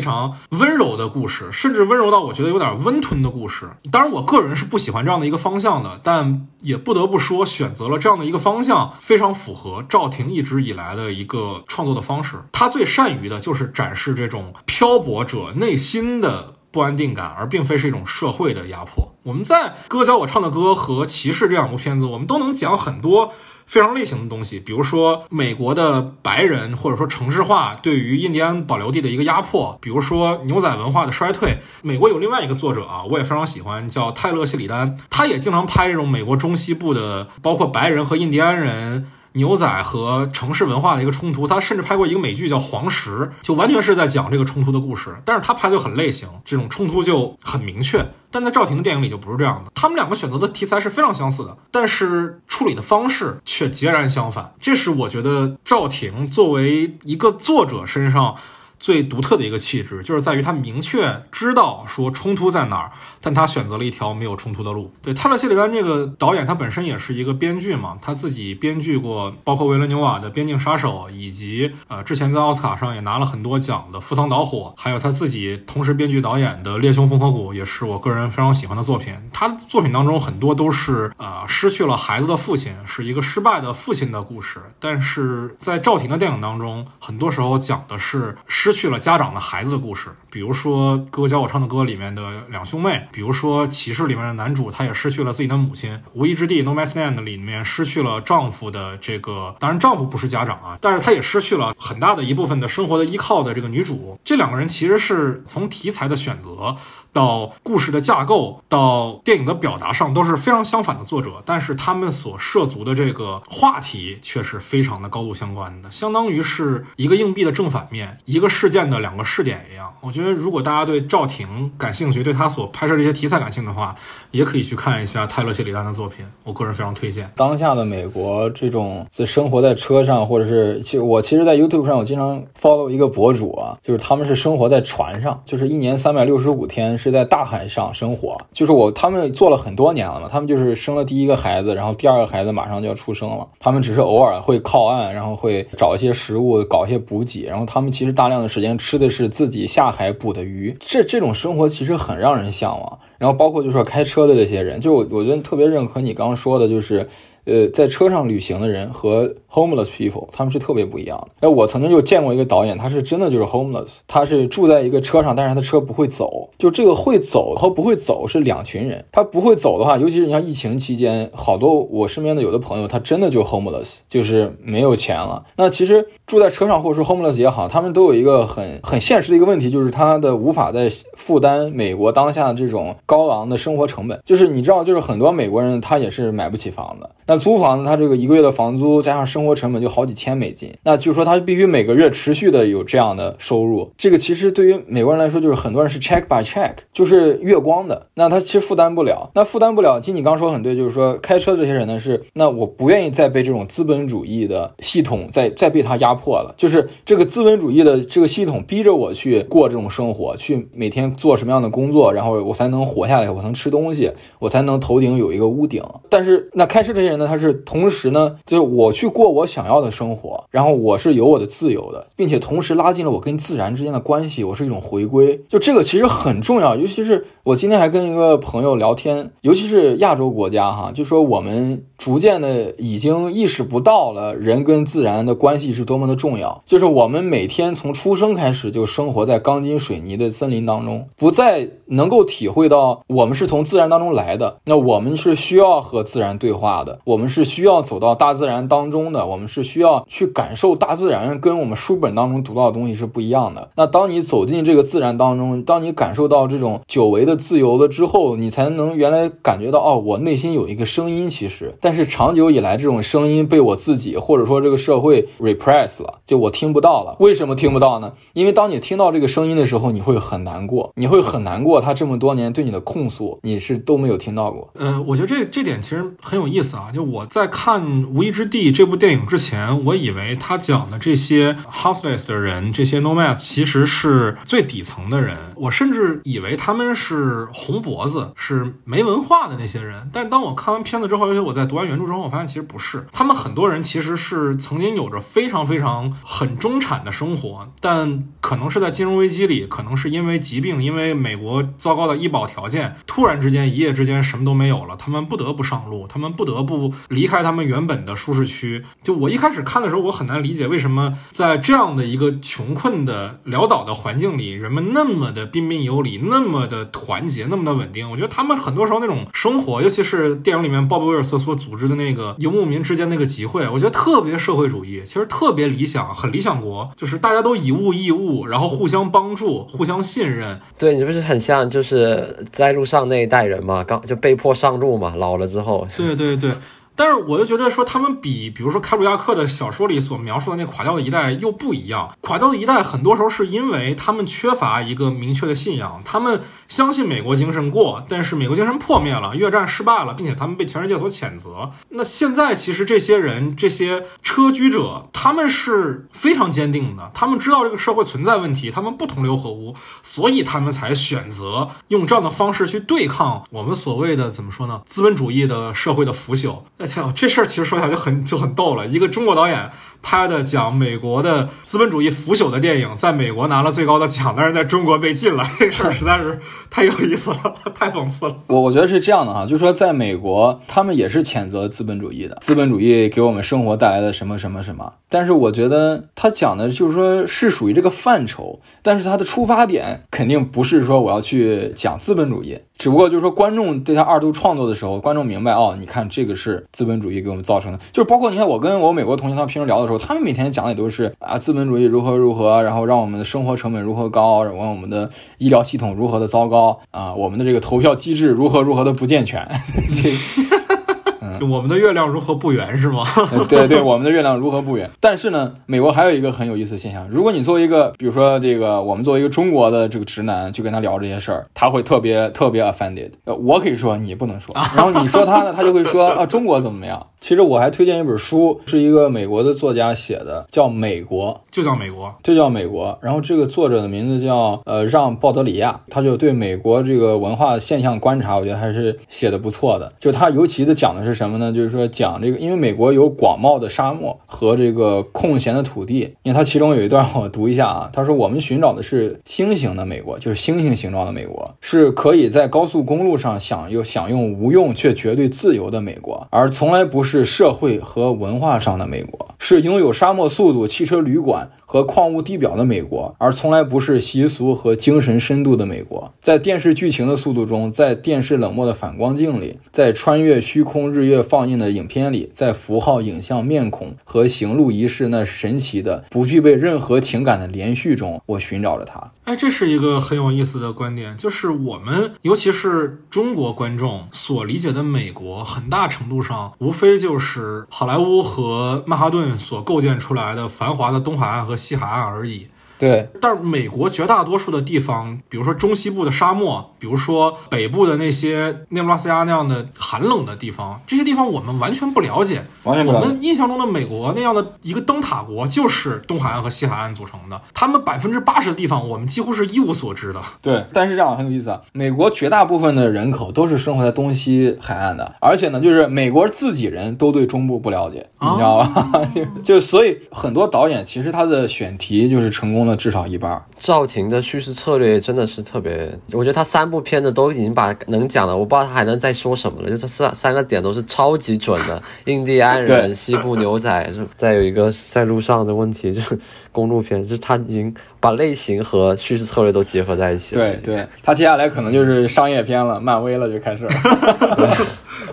常温柔的故事，甚至温柔到我觉得有点温吞的故事。当然，我个人是不喜欢这样的一个方向的，但也不得不说，选择了这样的一个方向，非常符合赵婷一直以来的一个创作的方式。他最善于的就是展示这种漂泊者内心的不安定感，而并非是一种社会的压迫。我们在《歌教我唱的歌》和《骑士》这两部片子，我们都能讲很多。非常类型的东西，比如说美国的白人或者说城市化对于印第安保留地的一个压迫，比如说牛仔文化的衰退。美国有另外一个作者啊，我也非常喜欢，叫泰勒·谢里丹，他也经常拍这种美国中西部的，包括白人和印第安人。牛仔和城市文化的一个冲突，他甚至拍过一个美剧叫《黄石》，就完全是在讲这个冲突的故事。但是他拍的很类型，这种冲突就很明确。但在赵婷的电影里就不是这样的，他们两个选择的题材是非常相似的，但是处理的方式却截然相反。这是我觉得赵婷作为一个作者身上。最独特的一个气质，就是在于他明确知道说冲突在哪儿，但他选择了一条没有冲突的路。对泰勒·谢里丹这个导演，他本身也是一个编剧嘛，他自己编剧过包括维伦纽瓦的《边境杀手》，以及呃之前在奥斯卡上也拿了很多奖的《赴汤蹈火》，还有他自己同时编剧导演的《猎凶缝合谷》，也是我个人非常喜欢的作品。他作品当中很多都是呃失去了孩子的父亲，是一个失败的父亲的故事，但是在赵婷的电影当中，很多时候讲的是失。失去了家长的孩子的故事，比如说《哥哥教我唱的歌》里面的两兄妹，比如说《骑士》里面的男主，他也失去了自己的母亲，《无依之地》（No Man's Land） 里面失去了丈夫的这个，当然丈夫不是家长啊，但是他也失去了很大的一部分的生活的依靠的这个女主。这两个人其实是从题材的选择。到故事的架构，到电影的表达上都是非常相反的作者，但是他们所涉足的这个话题却是非常的高度相关的，相当于是一个硬币的正反面，一个是事件的两个试点一样。我觉得，如果大家对赵婷感兴趣，对他所拍摄这些题材感兴趣的话，也可以去看一下泰勒·谢里丹的作品，我个人非常推荐。当下的美国这种在生活在车上，或者是其我其实，在 YouTube 上我经常 follow 一个博主啊，就是他们是生活在船上，就是一年三百六十五天。是在大海上生活，就是我他们做了很多年了嘛，他们就是生了第一个孩子，然后第二个孩子马上就要出生了，他们只是偶尔会靠岸，然后会找一些食物，搞一些补给，然后他们其实大量的时间吃的是自己下海捕的鱼，这这种生活其实很让人向往。然后包括就是说开车的这些人，就我觉得特别认可你刚刚说的，就是。呃，在车上旅行的人和 homeless people 他们是特别不一样的。哎，我曾经就见过一个导演，他是真的就是 homeless，他是住在一个车上，但是他的车不会走。就这个会走和不会走是两群人。他不会走的话，尤其是你像疫情期间，好多我身边的有的朋友，他真的就 homeless，就是没有钱了。那其实住在车上或者是 homeless 也好，他们都有一个很很现实的一个问题，就是他的无法在负担美国当下这种高昂的生活成本。就是你知道，就是很多美国人他也是买不起房子。那租房子，他这个一个月的房租加上生活成本就好几千美金，那就是说他必须每个月持续的有这样的收入。这个其实对于美国人来说，就是很多人是 check by check，就是月光的。那他其实负担不了，那负担不了。其实你刚说很对，就是说开车这些人呢是，那我不愿意再被这种资本主义的系统再再被他压迫了，就是这个资本主义的这个系统逼着我去过这种生活，去每天做什么样的工作，然后我才能活下来，我能吃东西，我才能头顶有一个屋顶。但是那开车这些人呢，他是。同时呢，就是我去过我想要的生活，然后我是有我的自由的，并且同时拉近了我跟自然之间的关系，我是一种回归。就这个其实很重要，尤其是我今天还跟一个朋友聊天，尤其是亚洲国家哈，就说我们逐渐的已经意识不到了人跟自然的关系是多么的重要。就是我们每天从出生开始就生活在钢筋水泥的森林当中，不再能够体会到我们是从自然当中来的，那我们是需要和自然对话的，我们是。需要走到大自然当中的，我们是需要去感受大自然，跟我们书本当中读到的东西是不一样的。那当你走进这个自然当中，当你感受到这种久违的自由了之后，你才能原来感觉到哦，我内心有一个声音。其实，但是长久以来，这种声音被我自己或者说这个社会 repress 了，就我听不到了。为什么听不到呢？因为当你听到这个声音的时候，你会很难过，你会很难过。他这么多年对你的控诉，你是都没有听到过。嗯，我觉得这这点其实很有意思啊。就我在。看《无依之地》这部电影之前，我以为他讲的这些 houseless 的人，这些 nomads 其实是最底层的人。我甚至以为他们是红脖子，是没文化的那些人。但当我看完片子之后，尤其我在读完原著之后，我发现其实不是。他们很多人其实是曾经有着非常非常很中产的生活，但可能是在金融危机里，可能是因为疾病，因为美国糟糕的医保条件，突然之间一夜之间什么都没有了，他们不得不上路，他们不得不离。开他们原本的舒适区，就我一开始看的时候，我很难理解为什么在这样的一个穷困的潦倒的环境里，人们那么的彬彬有礼，那么的团结，那么的稳定。我觉得他们很多时候那种生活，尤其是电影里面鲍勃威尔斯所组织的那个游牧民之间那个集会，我觉得特别社会主义，其实特别理想，很理想国，就是大家都以物易物，然后互相帮助，互相信任。对你不是很像就是在路上那一代人嘛，刚就被迫上路嘛，老了之后。对对对。但是我就觉得说他们比，比如说开鲁亚克的小说里所描述的那垮掉的一代又不一样。垮掉的一代很多时候是因为他们缺乏一个明确的信仰，他们相信美国精神过，但是美国精神破灭了，越战失败了，并且他们被全世界所谴责。那现在其实这些人，这些车居者，他们是非常坚定的，他们知道这个社会存在问题，他们不同流合污，所以他们才选择用这样的方式去对抗我们所谓的怎么说呢？资本主义的社会的腐朽。这事儿其实说起来就很就很逗了，一个中国导演。拍的讲美国的资本主义腐朽的电影，在美国拿了最高的奖，但是在中国被禁了，这事儿实在是太有意思了，太讽刺了。我我觉得是这样的哈，就是说在美国，他们也是谴责资本主义的，资本主义给我们生活带来的什么什么什么，但是我觉得他讲的就是说是属于这个范畴，但是他的出发点肯定不是说我要去讲资本主义，只不过就是说观众对他二度创作的时候，观众明白哦，你看这个是资本主义给我们造成的，就是包括你看我跟我美国同学他们平时聊的时候，他们每天讲的也都是啊资本主义如何如何，然后让我们的生活成本如何高，让我们的医疗系统如何的糟糕啊，我们的这个投票机制如何如何的不健全，这。就我们的月亮如何不圆是吗？对对，我们的月亮如何不圆？但是呢，美国还有一个很有意思的现象，如果你作为一个，比如说这个，我们作为一个中国的这个直男去跟他聊这些事儿，他会特别特别 offended。呃，我可以说，你不能说。然后你说他呢，他就会说啊，中国怎么样？其实我还推荐一本书，是一个美国的作家写的，叫《美国》，就叫美国，就叫美国。然后这个作者的名字叫呃让·鲍德里亚，他就对美国这个文化现象观察，我觉得还是写的不错的。就他尤其的讲的是什么呢？就是说讲这个，因为美国有广袤的沙漠和这个空闲的土地。因为他其中有一段我读一下啊，他说我们寻找的是星形的美国，就是星星形状的美国，是可以在高速公路上享有享用无用却绝对自由的美国，而从来不是。是社会和文化上的美国，是拥有沙漠速度汽车旅馆和矿物地表的美国，而从来不是习俗和精神深度的美国。在电视剧情的速度中，在电视冷漠的反光镜里，在穿越虚空日月放映的影片里，在符号、影像、面孔和行路仪式那神奇的、不具备任何情感的连续中，我寻找着它。哎，这是一个很有意思的观点，就是我们，尤其是中国观众所理解的美国，很大程度上无非就是好莱坞和曼哈顿所构建出来的繁华的东海岸和西海岸而已。对，但是美国绝大多数的地方，比如说中西部的沙漠，比如说北部的那些内布拉斯加那样的寒冷的地方，这些地方我们完全不了解。完全我们印象中的美国那样的一个灯塔国，就是东海岸和西海岸组成的。他们百分之八十的地方，我们几乎是一无所知的。对，但是这样很有意思啊。美国绝大部分的人口都是生活在东西海岸的，而且呢，就是美国自己人都对中部不了解，你知道吧？就就所以很多导演其实他的选题就是成功的。至少一半。赵婷的叙事策略真的是特别，我觉得他三部片子都已经把能讲的，我不知道他还能再说什么了。就他三三个点都是超级准的，印第安人、西部牛仔，再有一个在路上的问题，就是公路片，就是他已经把类型和叙事策略都结合在一起了。对对，他接下来可能就是商业片了，漫威了就开始了。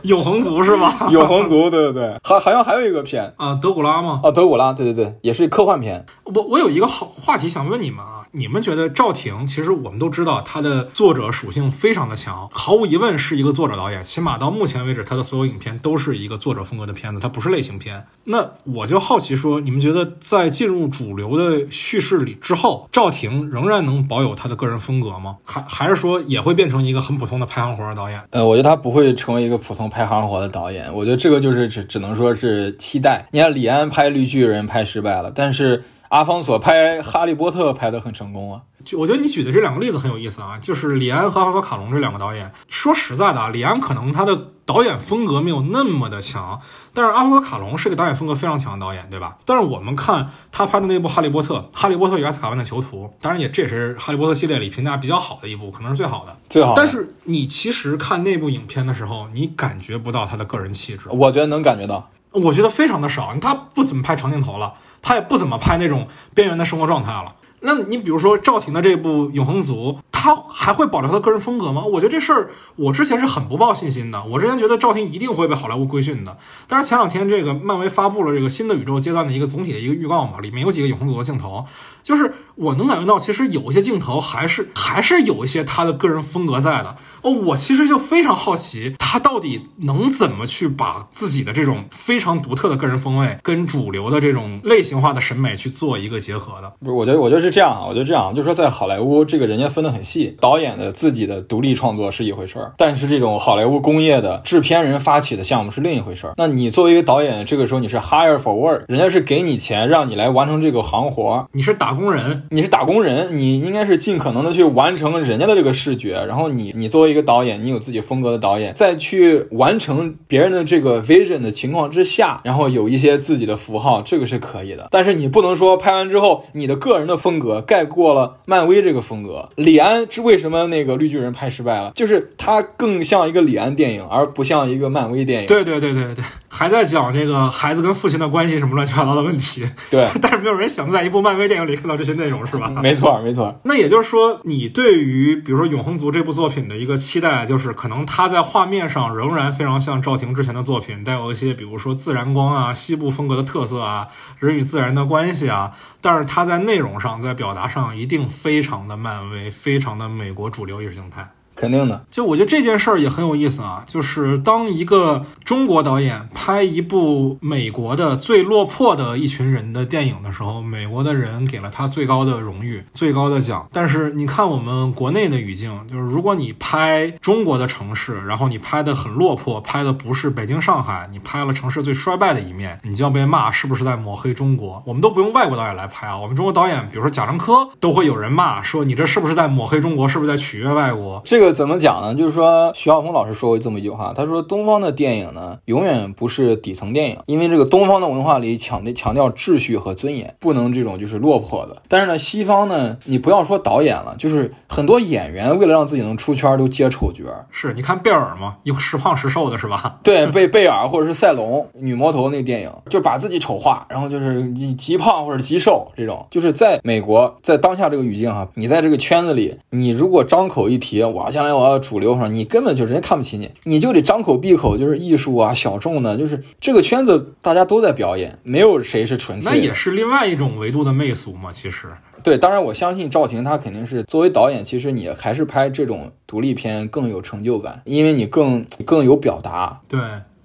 永恒族是吗？永恒族，对对对，好，好像还有一个片啊，德古拉吗？啊，德古拉，对对对，也是科幻片。我我有一个好话题想问你们啊，你们觉得赵婷，其实我们都知道她的作者属性非常的强，毫无疑问是一个作者导演，起码到目前为止，她的所有影片都是一个作者风格的片子，它不是类型片。那我就好奇说，你们觉得在进入主流的叙事里之后，赵婷仍然能保有她的个人风格吗？还还是说也会变成一个很普通的拍行活的导演？呃，我觉得他不会成为一个普通拍行活的导演，我觉得这个就是只只能说是期待。你看李安拍绿巨人拍失败了，但是。阿方索拍《哈利波特》拍得很成功啊！就我觉得你举的这两个例子很有意思啊，就是李安和阿方索卡隆这两个导演。说实在的啊，李安可能他的导演风格没有那么的强，但是阿方索卡隆是个导演风格非常强的导演，对吧？但是我们看他拍的那部《哈利波特》，《哈利波特与阿斯卡班的囚徒》，当然也这也是《哈利波特》系列里评价比较好的一部，可能是最好的。最好。但是你其实看那部影片的时候，你感觉不到他的个人气质。我觉得能感觉到。我觉得非常的少，他不怎么拍长镜头了，他也不怎么拍那种边缘的生活状态了。那你比如说赵婷的这部《永恒族》，他还会保留他个人风格吗？我觉得这事儿我之前是很不抱信心的。我之前觉得赵婷一定会被好莱坞规训的。但是前两天这个漫威发布了这个新的宇宙阶段的一个总体的一个预告嘛，里面有几个永恒族的镜头，就是我能感觉到，其实有一些镜头还是还是有一些他的个人风格在的。哦，我其实就非常好奇，他到底能怎么去把自己的这种非常独特的个人风味跟主流的这种类型化的审美去做一个结合的？不是，我觉得，我觉得是。是这样啊，我觉得这样，就是说在好莱坞，这个人家分得很细，导演的自己的独立创作是一回事儿，但是这种好莱坞工业的制片人发起的项目是另一回事儿。那你作为一个导演，这个时候你是 hire for work，人家是给你钱让你来完成这个行活，你是打工人，你是打工人，你应该是尽可能的去完成人家的这个视觉，然后你你作为一个导演，你有自己风格的导演，再去完成别人的这个 vision 的情况之下，然后有一些自己的符号，这个是可以的。但是你不能说拍完之后，你的个人的风格盖过了漫威这个风格。李安是为什么那个绿巨人拍失败了？就是他更像一个李安电影，而不像一个漫威电影。对对对对对，还在讲这个孩子跟父亲的关系什么乱七八糟的问题。对，但是没有人想在一部漫威电影里看到这些内容，是吧？没错，没错。那也就是说，你对于比如说《永恒族》这部作品的一个期待，就是可能它在画面上仍然非常像赵婷之前的作品，带有一些比如说自然光啊、西部风格的特色啊、人与自然的关系啊，但是它在内容上、在表达上一定非常的漫威，非常的美国主流意识形态。肯定的，就我觉得这件事儿也很有意思啊，就是当一个中国导演拍一部美国的最落魄的一群人的电影的时候，美国的人给了他最高的荣誉、最高的奖。但是你看我们国内的语境，就是如果你拍中国的城市，然后你拍的很落魄，拍的不是北京、上海，你拍了城市最衰败的一面，你就要被骂是不是在抹黑中国？我们都不用外国导演来拍啊，我们中国导演，比如说贾樟柯，都会有人骂说你这是不是在抹黑中国？是不是在取悦外国？这个。怎么讲呢？就是说，徐晓峰老师说过这么一句话，他说：“东方的电影呢，永远不是底层电影，因为这个东方的文化里强调强调秩序和尊严，不能这种就是落魄的。但是呢，西方呢，你不要说导演了，就是很多演员为了让自己能出圈，都接丑角。是你看贝尔嘛，有时胖时瘦的是吧？对，贝贝尔或者是赛龙女魔头那电影，就把自己丑化，然后就是你极胖或者极瘦这种。就是在美国，在当下这个语境哈，你在这个圈子里，你如果张口一提，哇，将来我要主流上，你根本就人家看不起你，你就得张口闭口就是艺术啊，小众的，就是这个圈子大家都在表演，没有谁是纯粹。那也是另外一种维度的媚俗嘛，其实。对，当然我相信赵婷她肯定是作为导演，其实你还是拍这种独立片更有成就感，因为你更更有表达。对。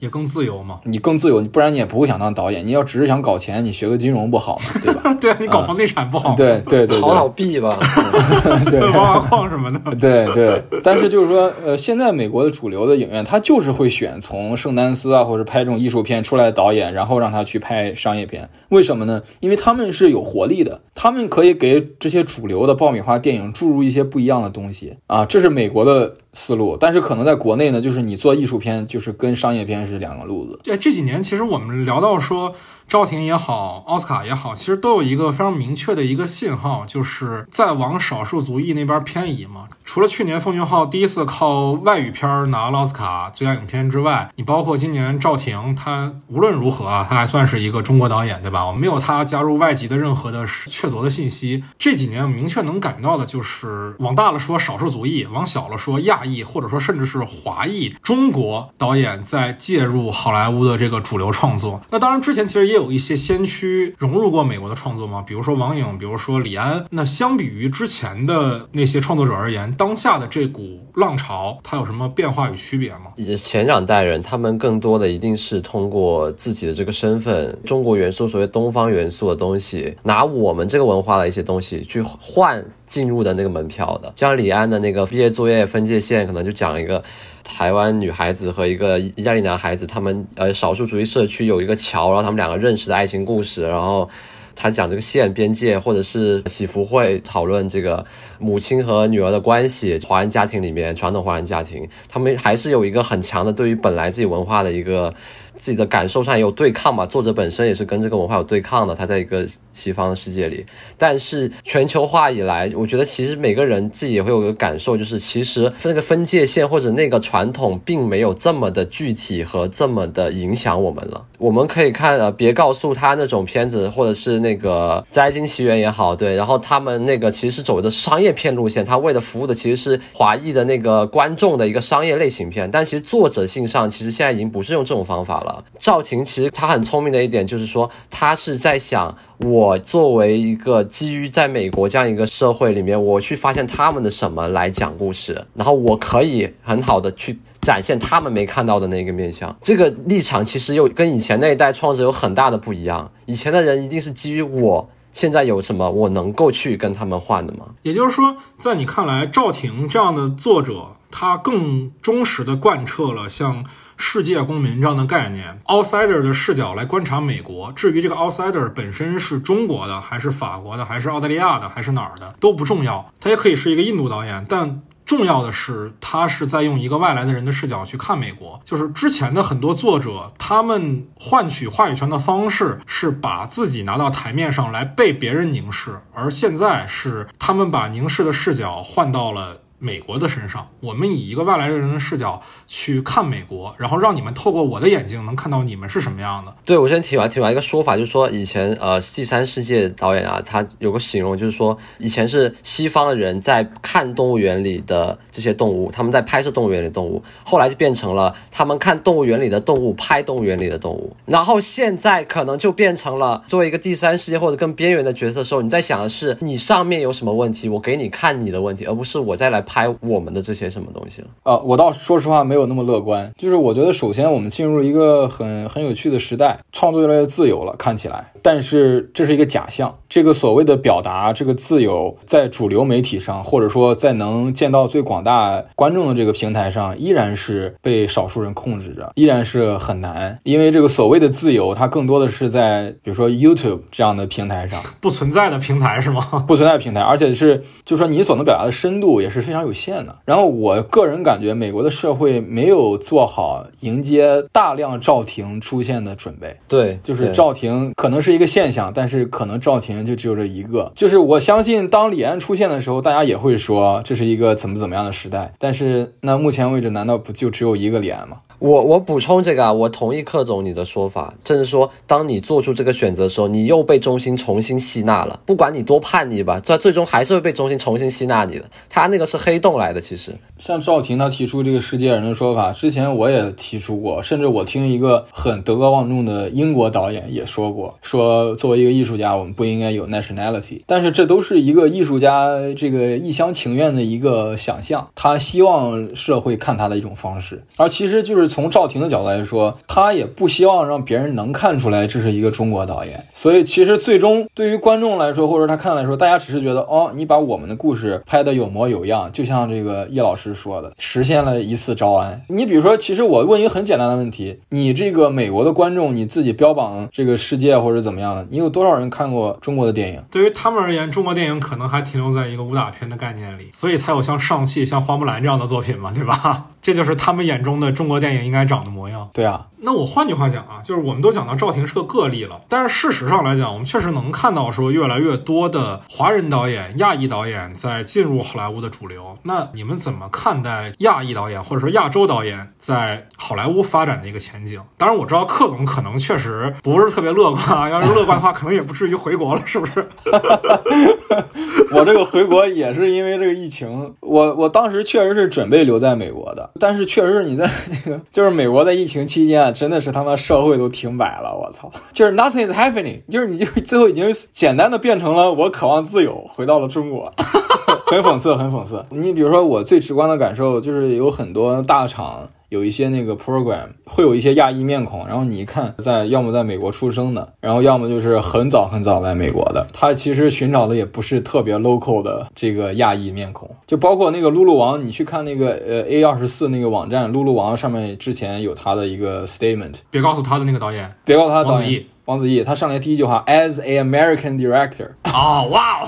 也更自由嘛？你更自由，你不然你也不会想当导演。你要只是想搞钱，你学个金融不好吗？对吧？对啊，你搞房地产不好？对对对，炒炒币吧，对，挖挖矿什么的。对对，但是就是说，呃，现在美国的主流的影院，他就是会选从圣丹斯啊，或者拍这种艺术片出来的导演，然后让他去拍商业片。为什么呢？因为他们是有活力的，他们可以给这些主流的爆米花电影注入一些不一样的东西啊，这是美国的。思路，但是可能在国内呢，就是你做艺术片，就是跟商业片是两个路子。对这几年，其实我们聊到说。赵婷也好，奥斯卡也好，其实都有一个非常明确的一个信号，就是在往少数族裔那边偏移嘛。除了去年奉俊昊第一次靠外语片拿了奥斯卡最佳影片之外，你包括今年赵婷，她无论如何啊，她还算是一个中国导演，对吧？我没有她加入外籍的任何的确凿的信息。这几年明确能感觉到的就是，往大了说少数族裔，往小了说亚裔，或者说甚至是华裔中国导演在介入好莱坞的这个主流创作。那当然之前其实也。也有一些先驱融入过美国的创作吗？比如说王颖，比如说李安。那相比于之前的那些创作者而言，当下的这股浪潮，它有什么变化与区别吗？前两代人，他们更多的一定是通过自己的这个身份，中国元素，所谓东方元素的东西，拿我们这个文化的一些东西去换进入的那个门票的。像李安的那个毕业作业分界线，可能就讲一个。台湾女孩子和一个意大利男孩子，他们呃少数族裔社区有一个桥，然后他们两个认识的爱情故事，然后他讲这个线边界，或者是喜福会讨论这个母亲和女儿的关系，华人家庭里面传统华人家庭，他们还是有一个很强的对于本来自己文化的一个。自己的感受上也有对抗嘛，作者本身也是跟这个文化有对抗的，他在一个西方的世界里。但是全球化以来，我觉得其实每个人自己也会有个感受，就是其实那个分界线或者那个传统并没有这么的具体和这么的影响我们了。我们可以看呃，别告诉他那种片子，或者是那个《摘金奇缘》也好，对，然后他们那个其实走的商业片路线，他为了服务的其实是华裔的那个观众的一个商业类型片，但其实作者性上其实现在已经不是用这种方法。赵婷其实她很聪明的一点就是说，她是在想，我作为一个基于在美国这样一个社会里面，我去发现他们的什么来讲故事，然后我可以很好的去展现他们没看到的那个面相。这个立场其实又跟以前那一代创作者有很大的不一样。以前的人一定是基于我现在有什么，我能够去跟他们换的吗？也就是说，在你看来，赵婷这样的作者，他更忠实的贯彻了像。世界公民这样的概念，outsider 的视角来观察美国。至于这个 outsider 本身是中国的，还是法国的，还是澳大利亚的，还是哪儿的都不重要。他也可以是一个印度导演，但。重要的是，他是在用一个外来的人的视角去看美国。就是之前的很多作者，他们换取话语权的方式是把自己拿到台面上来被别人凝视，而现在是他们把凝视的视角换到了。美国的身上，我们以一个外来人的视角去看美国，然后让你们透过我的眼睛能看到你们是什么样的。对我先提完提完一个说法，就是说以前呃第三世界导演啊，他有个形容，就是说以前是西方的人在看动物园里的这些动物，他们在拍摄动物园里的动物，后来就变成了他们看动物园里的动物拍动物园里的动物，然后现在可能就变成了作为一个第三世界或者更边缘的角色的时候，你在想的是你上面有什么问题，我给你看你的问题，而不是我再来。拍我们的这些什么东西了？呃，我倒说实话没有那么乐观。就是我觉得，首先我们进入了一个很很有趣的时代，创作越来越自由了，看起来。但是这是一个假象。这个所谓的表达，这个自由，在主流媒体上，或者说在能见到最广大观众的这个平台上，依然是被少数人控制着，依然是很难。因为这个所谓的自由，它更多的是在比如说 YouTube 这样的平台上，不存在的平台是吗？不存在平台，而且是就是说你所能表达的深度也是非常。有限的。然后我个人感觉，美国的社会没有做好迎接大量赵婷出现的准备。对，就是赵婷可能是一个现象，但是可能赵婷就只有这一个。就是我相信，当李安出现的时候，大家也会说这是一个怎么怎么样的时代。但是那目前为止，难道不就只有一个李安吗？我我补充这个啊，我同意克总你的说法，就是说，当你做出这个选择的时候，你又被中心重新吸纳了。不管你多叛逆吧，在最终还是会被中心重新吸纳你的。他那个是黑洞来的，其实像赵婷他提出这个世界人的说法，之前我也提出过，甚至我听一个很德高望重的英国导演也说过，说作为一个艺术家，我们不应该有 nationality。但是这都是一个艺术家这个一厢情愿的一个想象，他希望社会看他的一种方式，而其实就是。从赵婷的角度来说，他也不希望让别人能看出来这是一个中国导演，所以其实最终对于观众来说，或者他看来说，大家只是觉得哦，你把我们的故事拍得有模有样，就像这个叶老师说的，实现了一次招安。你比如说，其实我问一个很简单的问题：你这个美国的观众，你自己标榜这个世界或者怎么样的，你有多少人看过中国的电影？对于他们而言，中国电影可能还停留在一个武打片的概念里，所以才有像上汽、像花木兰这样的作品嘛，对吧？这就是他们眼中的中国电影应该长的模样。对啊，那我换句话讲啊，就是我们都讲到赵婷是个个例了，但是事实上来讲，我们确实能看到说越来越多的华人导演、亚裔导演在进入好莱坞的主流。那你们怎么看待亚裔导演或者说亚洲导演在好莱坞发展的一个前景？当然我知道克总可能确实不是特别乐观啊，要是乐观的话，可能也不至于回国了，是不是？我这个回国也是因为这个疫情，我我当时确实是准备留在美国的。但是确实是你在那个，就是美国在疫情期间啊，真的是他妈社会都停摆了，我操！就是 nothing is happening，就是你就最后已经简单的变成了我渴望自由，回到了中国，很讽刺，很讽刺。你比如说我最直观的感受就是有很多大厂。有一些那个 program 会有一些亚裔面孔，然后你一看，在要么在美国出生的，然后要么就是很早很早来美国的，他其实寻找的也不是特别 local 的这个亚裔面孔，就包括那个露露王，你去看那个呃 A 二十四那个网站，露露王上面之前有他的一个 statement，别告诉他的那个导演，别告诉他的导演王子异，他上来第一句话，as a American director，哦，哇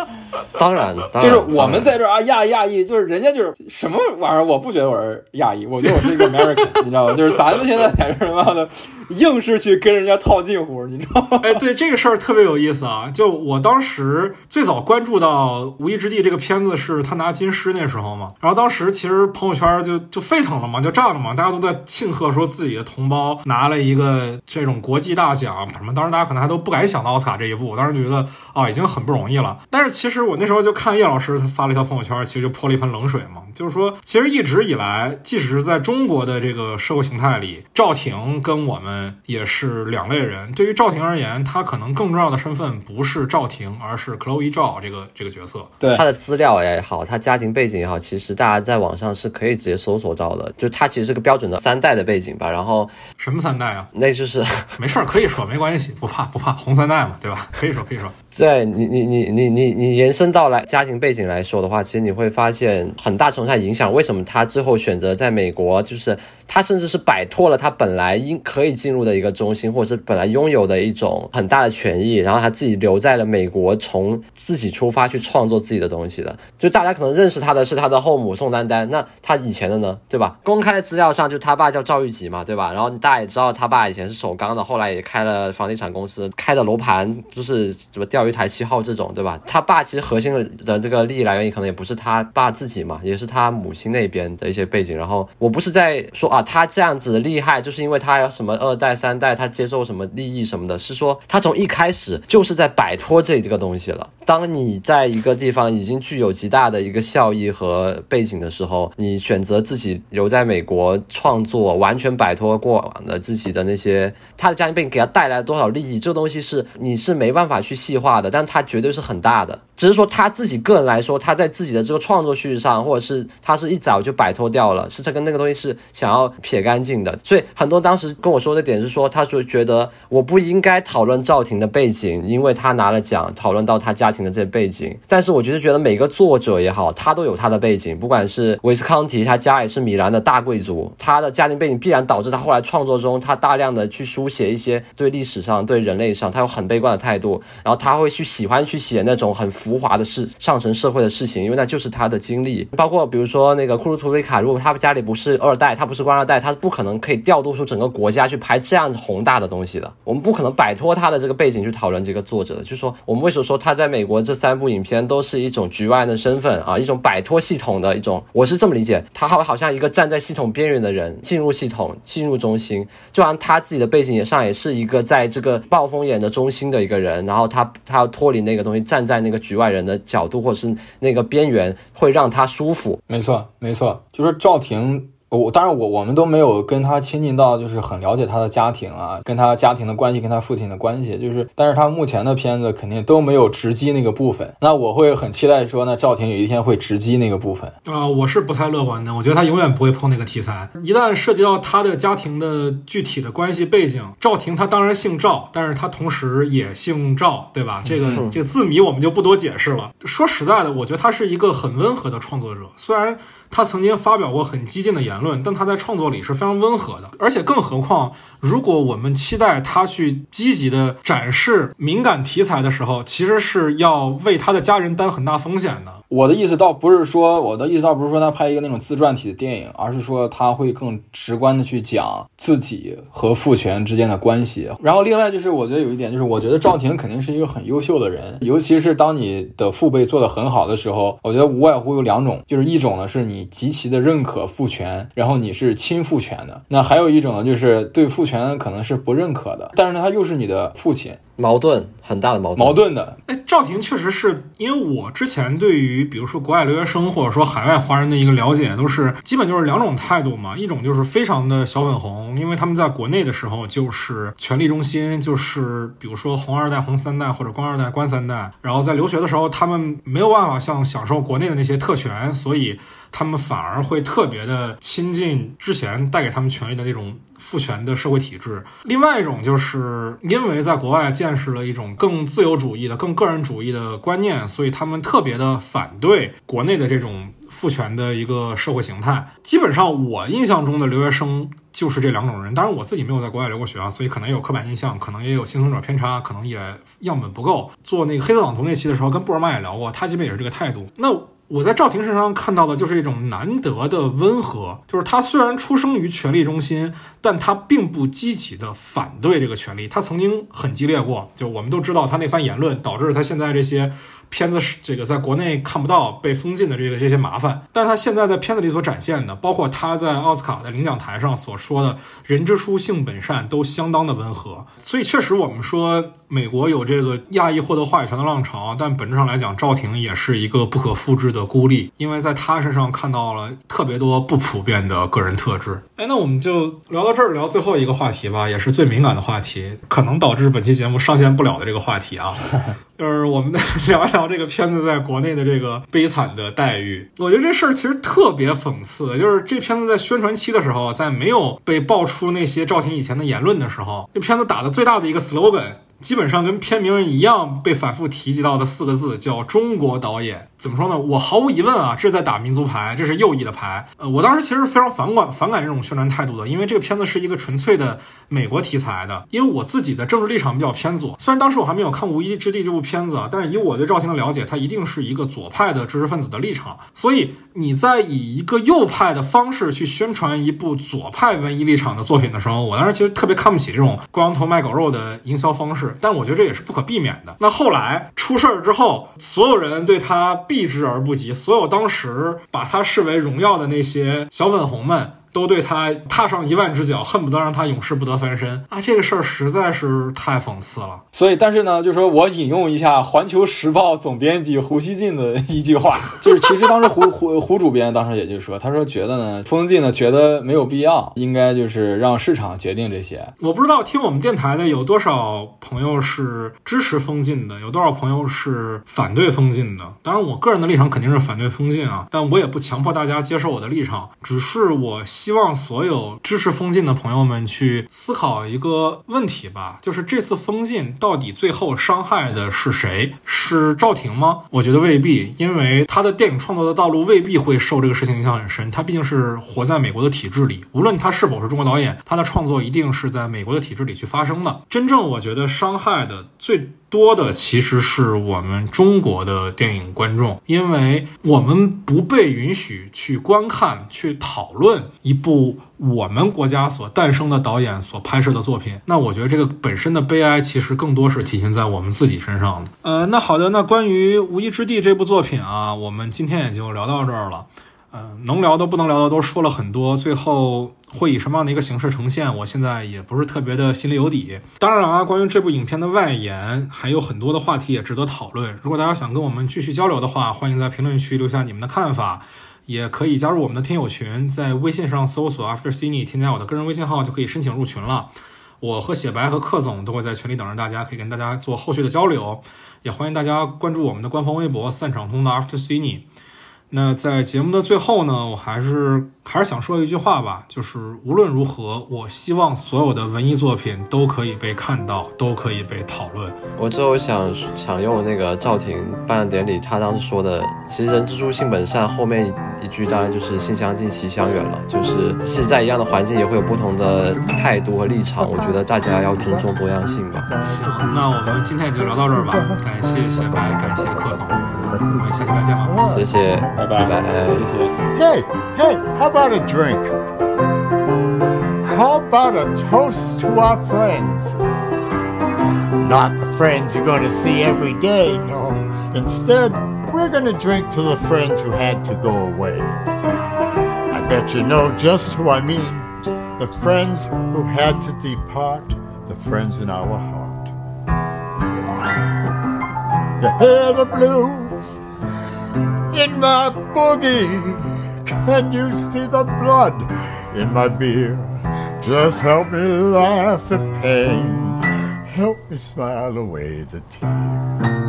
哦。当然，就是我们在这儿啊亚亚裔，就是人家就是什么玩意儿，我不觉得我是亚裔，我觉得我是一个 American，你知道吗？就是咱们现在在这儿他妈的。硬是去跟人家套近乎，你知道吗？哎，对这个事儿特别有意思啊！就我当时最早关注到《无依之地》这个片子，是他拿金狮那时候嘛。然后当时其实朋友圈就就沸腾了嘛，就炸了嘛，大家都在庆贺说自己的同胞拿了一个这种国际大奖什么。当时大家可能还都不敢想到奥斯卡这一步，当时觉得啊已经很不容易了。但是其实我那时候就看叶老师他发了一条朋友圈，其实就泼了一盆冷水嘛，就是说其实一直以来，即使是在中国的这个社会形态里，赵婷跟我们。们也是两类人。对于赵婷而言，她可能更重要的身份不是赵婷，而是 Chloe 赵这个这个角色。对她的资料也好，她家庭背景也好，其实大家在网上是可以直接搜索到的。就她其实是个标准的三代的背景吧，然后什么三代啊？那就是没事儿，可以说，没关系，不怕不怕，红三代嘛，对吧？可以说可以说。对你你你你你你延伸到来家庭背景来说的话，其实你会发现很大程度上影响为什么他最后选择在美国，就是他甚至是摆脱了他本来应可以进入的一个中心，或者是本来拥有的一种很大的权益，然后他自己留在了美国，从自己出发去创作自己的东西的。就大家可能认识他的是他的后母宋丹丹，那他以前的呢，对吧？公开的资料上就他爸叫赵玉吉嘛，对吧？然后大家也知道他爸以前是首钢的，后来也开了房地产公司，开的楼盘就是什么掉钓鱼台七号这种，对吧？他爸其实核心的这个利益来源可能也不是他爸自己嘛，也是他母亲那边的一些背景。然后我不是在说啊，他这样子厉害，就是因为他有什么二代、三代，他接受什么利益什么的，是说他从一开始就是在摆脱这个东西了。当你在一个地方已经具有极大的一个效益和背景的时候，你选择自己留在美国创作，完全摆脱过往的自己的那些他的家庭背景给他带来多少利益，这个东西是你是没办法去细化大的，但它绝对是很大的。只是说他自己个人来说，他在自己的这个创作叙事上，或者是他是一早就摆脱掉了，是这跟那个东西是想要撇干净的。所以很多当时跟我说的点是说，他就觉得我不应该讨论赵婷的背景，因为他拿了奖，讨论到他家庭的这些背景。但是我觉得觉得每个作者也好，他都有他的背景，不管是维斯康提，他家也是米兰的大贵族，他的家庭背景必然导致他后来创作中，他大量的去书写一些对历史上、对人类上，他有很悲观的态度，然后他会去喜欢去写那种很浮浮华的事、上层社会的事情，因为那就是他的经历。包括比如说那个库鲁图维卡，如果他家里不是二代，他不是官二代，他不可能可以调度出整个国家去拍这样宏大的东西的。我们不可能摆脱他的这个背景去讨论这个作者的，就是说我们为什么说他在美国这三部影片都是一种局外人的身份啊，一种摆脱系统的一种，我是这么理解，他好好像一个站在系统边缘的人，进入系统，进入中心，就像他自己的背景也上也是一个在这个暴风眼的中心的一个人，然后他他要脱离那个东西，站在那个局外外人的角度或者是那个边缘，会让他舒服。没错，没错，就是赵婷。我当然我我们都没有跟他亲近到，就是很了解他的家庭啊，跟他家庭的关系，跟他父亲的关系，就是，但是他目前的片子肯定都没有直击那个部分。那我会很期待说，那赵婷有一天会直击那个部分啊、我是不太乐观的。我觉得他永远不会碰那个题材。一旦涉及到他的家庭的具体的关系背景，赵婷她当然姓赵，但是她同时也姓赵，对吧？这个这个字谜我们就不多解释了。说实在的，我觉得他是一个很温和的创作者，虽然。他曾经发表过很激进的言论，但他在创作里是非常温和的。而且更何况，如果我们期待他去积极的展示敏感题材的时候，其实是要为他的家人担很大风险的。我的意思倒不是说，我的意思倒不是说他拍一个那种自传体的电影，而是说他会更直观的去讲自己和父权之间的关系。然后另外就是，我觉得有一点就是，我觉得赵婷肯定是一个很优秀的人，尤其是当你的父辈做得很好的时候，我觉得无外乎有两种，就是一种呢是你极其的认可父权，然后你是亲父权的；那还有一种呢就是对父权可能是不认可的，但是呢他又是你的父亲。矛盾很大的矛盾，矛盾的。哎，赵婷确实是因为我之前对于比如说国外留学生或者说海外华人的一个了解，都是基本就是两种态度嘛。一种就是非常的小粉红，因为他们在国内的时候就是权力中心，就是比如说红二代、红三代或者官二代、官三代。然后在留学的时候，他们没有办法像享受国内的那些特权，所以他们反而会特别的亲近之前带给他们权力的那种。父权的社会体制，另外一种就是因为在国外见识了一种更自由主义的、更个人主义的观念，所以他们特别的反对国内的这种父权的一个社会形态。基本上，我印象中的留学生就是这两种人。当然，我自己没有在国外留过学啊，所以可能有刻板印象，可能也有幸存者偏差，可能也样本不够。做那个黑色党徒那期的时候，跟布尔曼也聊过，他基本也是这个态度。那。我在赵婷身上看到的就是一种难得的温和，就是他虽然出生于权力中心，但他并不积极的反对这个权力。他曾经很激烈过，就我们都知道他那番言论导致他现在这些片子是这个在国内看不到被封禁的这个这些麻烦。但他现在在片子里所展现的，包括他在奥斯卡的领奖台上所说的“人之初性本善”，都相当的温和。所以确实，我们说美国有这个亚裔获得话语权的浪潮，但本质上来讲，赵婷也是一个不可复制的孤立，因为在她身上看到了特别多不普遍的个人特质。哎，那我们就聊到这儿，聊最后一个话题吧，也是最敏感的话题，可能导致本期节目上线不了的这个话题啊，就是我们聊一聊这个片子在国内的这个悲惨的待遇。我觉得这事儿其实特别讽刺，就是这片子在宣传期的时候，在没有被爆出那些赵婷以前的言论的时候，这片子打的最大的一个 slogan。基本上跟片名一样被反复提及到的四个字叫“中国导演”。怎么说呢？我毫无疑问啊，这是在打民族牌，这是右翼的牌。呃，我当时其实非常反感反感这种宣传态度的，因为这个片子是一个纯粹的美国题材的。因为我自己的政治立场比较偏左，虽然当时我还没有看《无依之地》这部片子啊，但是以我对赵婷的了解，他一定是一个左派的知识分子的立场。所以你在以一个右派的方式去宣传一部左派文艺立场的作品的时候，我当时其实特别看不起这种光头卖狗肉的营销方式。但我觉得这也是不可避免的。那后来出事儿之后，所有人对他。避之而不及，所有当时把他视为荣耀的那些小粉红们。都对他踏上一万只脚，恨不得让他永世不得翻身啊！这个事儿实在是太讽刺了。所以，但是呢，就说我引用一下《环球时报》总编辑胡锡进的一句话，就是其实当时胡胡胡主编当时也就说，他说觉得呢，封禁呢觉得没有必要，应该就是让市场决定这些。我不知道听我们电台的有多少朋友是支持封禁的，有多少朋友是反对封禁的。当然，我个人的立场肯定是反对封禁啊，但我也不强迫大家接受我的立场，只是我。希望所有支持封禁的朋友们去思考一个问题吧，就是这次封禁到底最后伤害的是谁？是赵婷吗？我觉得未必，因为他的电影创作的道路未必会受这个事情影响很深。他毕竟是活在美国的体制里，无论他是否是中国导演，他的创作一定是在美国的体制里去发生的。真正我觉得伤害的最。多的其实是我们中国的电影观众，因为我们不被允许去观看、去讨论一部我们国家所诞生的导演所拍摄的作品。那我觉得这个本身的悲哀，其实更多是体现在我们自己身上的。呃，那好的，那关于《无依之地》这部作品啊，我们今天也就聊到这儿了。嗯，能聊的、不能聊的都说了很多，最后。会以什么样的一个形式呈现？我现在也不是特别的心里有底。当然啊，关于这部影片的外延，还有很多的话题也值得讨论。如果大家想跟我们继续交流的话，欢迎在评论区留下你们的看法，也可以加入我们的听友群，在微信上搜索 After Cine，添加我的个人微信号就可以申请入群了。我和写白和克总都会在群里等着大家，可以跟大家做后续的交流。也欢迎大家关注我们的官方微博“散场通的 After Cine”。那在节目的最后呢，我还是还是想说一句话吧，就是无论如何，我希望所有的文艺作品都可以被看到，都可以被讨论。我最后想想用那个赵婷颁奖典礼他当时说的，其实人之初性本善，后面一句当然就是性相近，习相远了，就是即使在一样的环境，也会有不同的态度和立场。我觉得大家要尊重多样性吧。行，那我们今天也就聊到这儿吧，感谢谢白，感谢柯总。我们下期再见吧，谢谢，拜拜，拜拜，谢谢。Hey, hey, how about a drink? How about a toast to our friends? Not the friends you're going to see every day, no. Instead, we're going to drink to the friends who had to go away. I bet you know just who I mean. The friends who had to depart, the friends in our heart. You hear the blues? in my boogie. Can you see the blood in my beer? Just help me laugh at pain. Help me smile away the tears.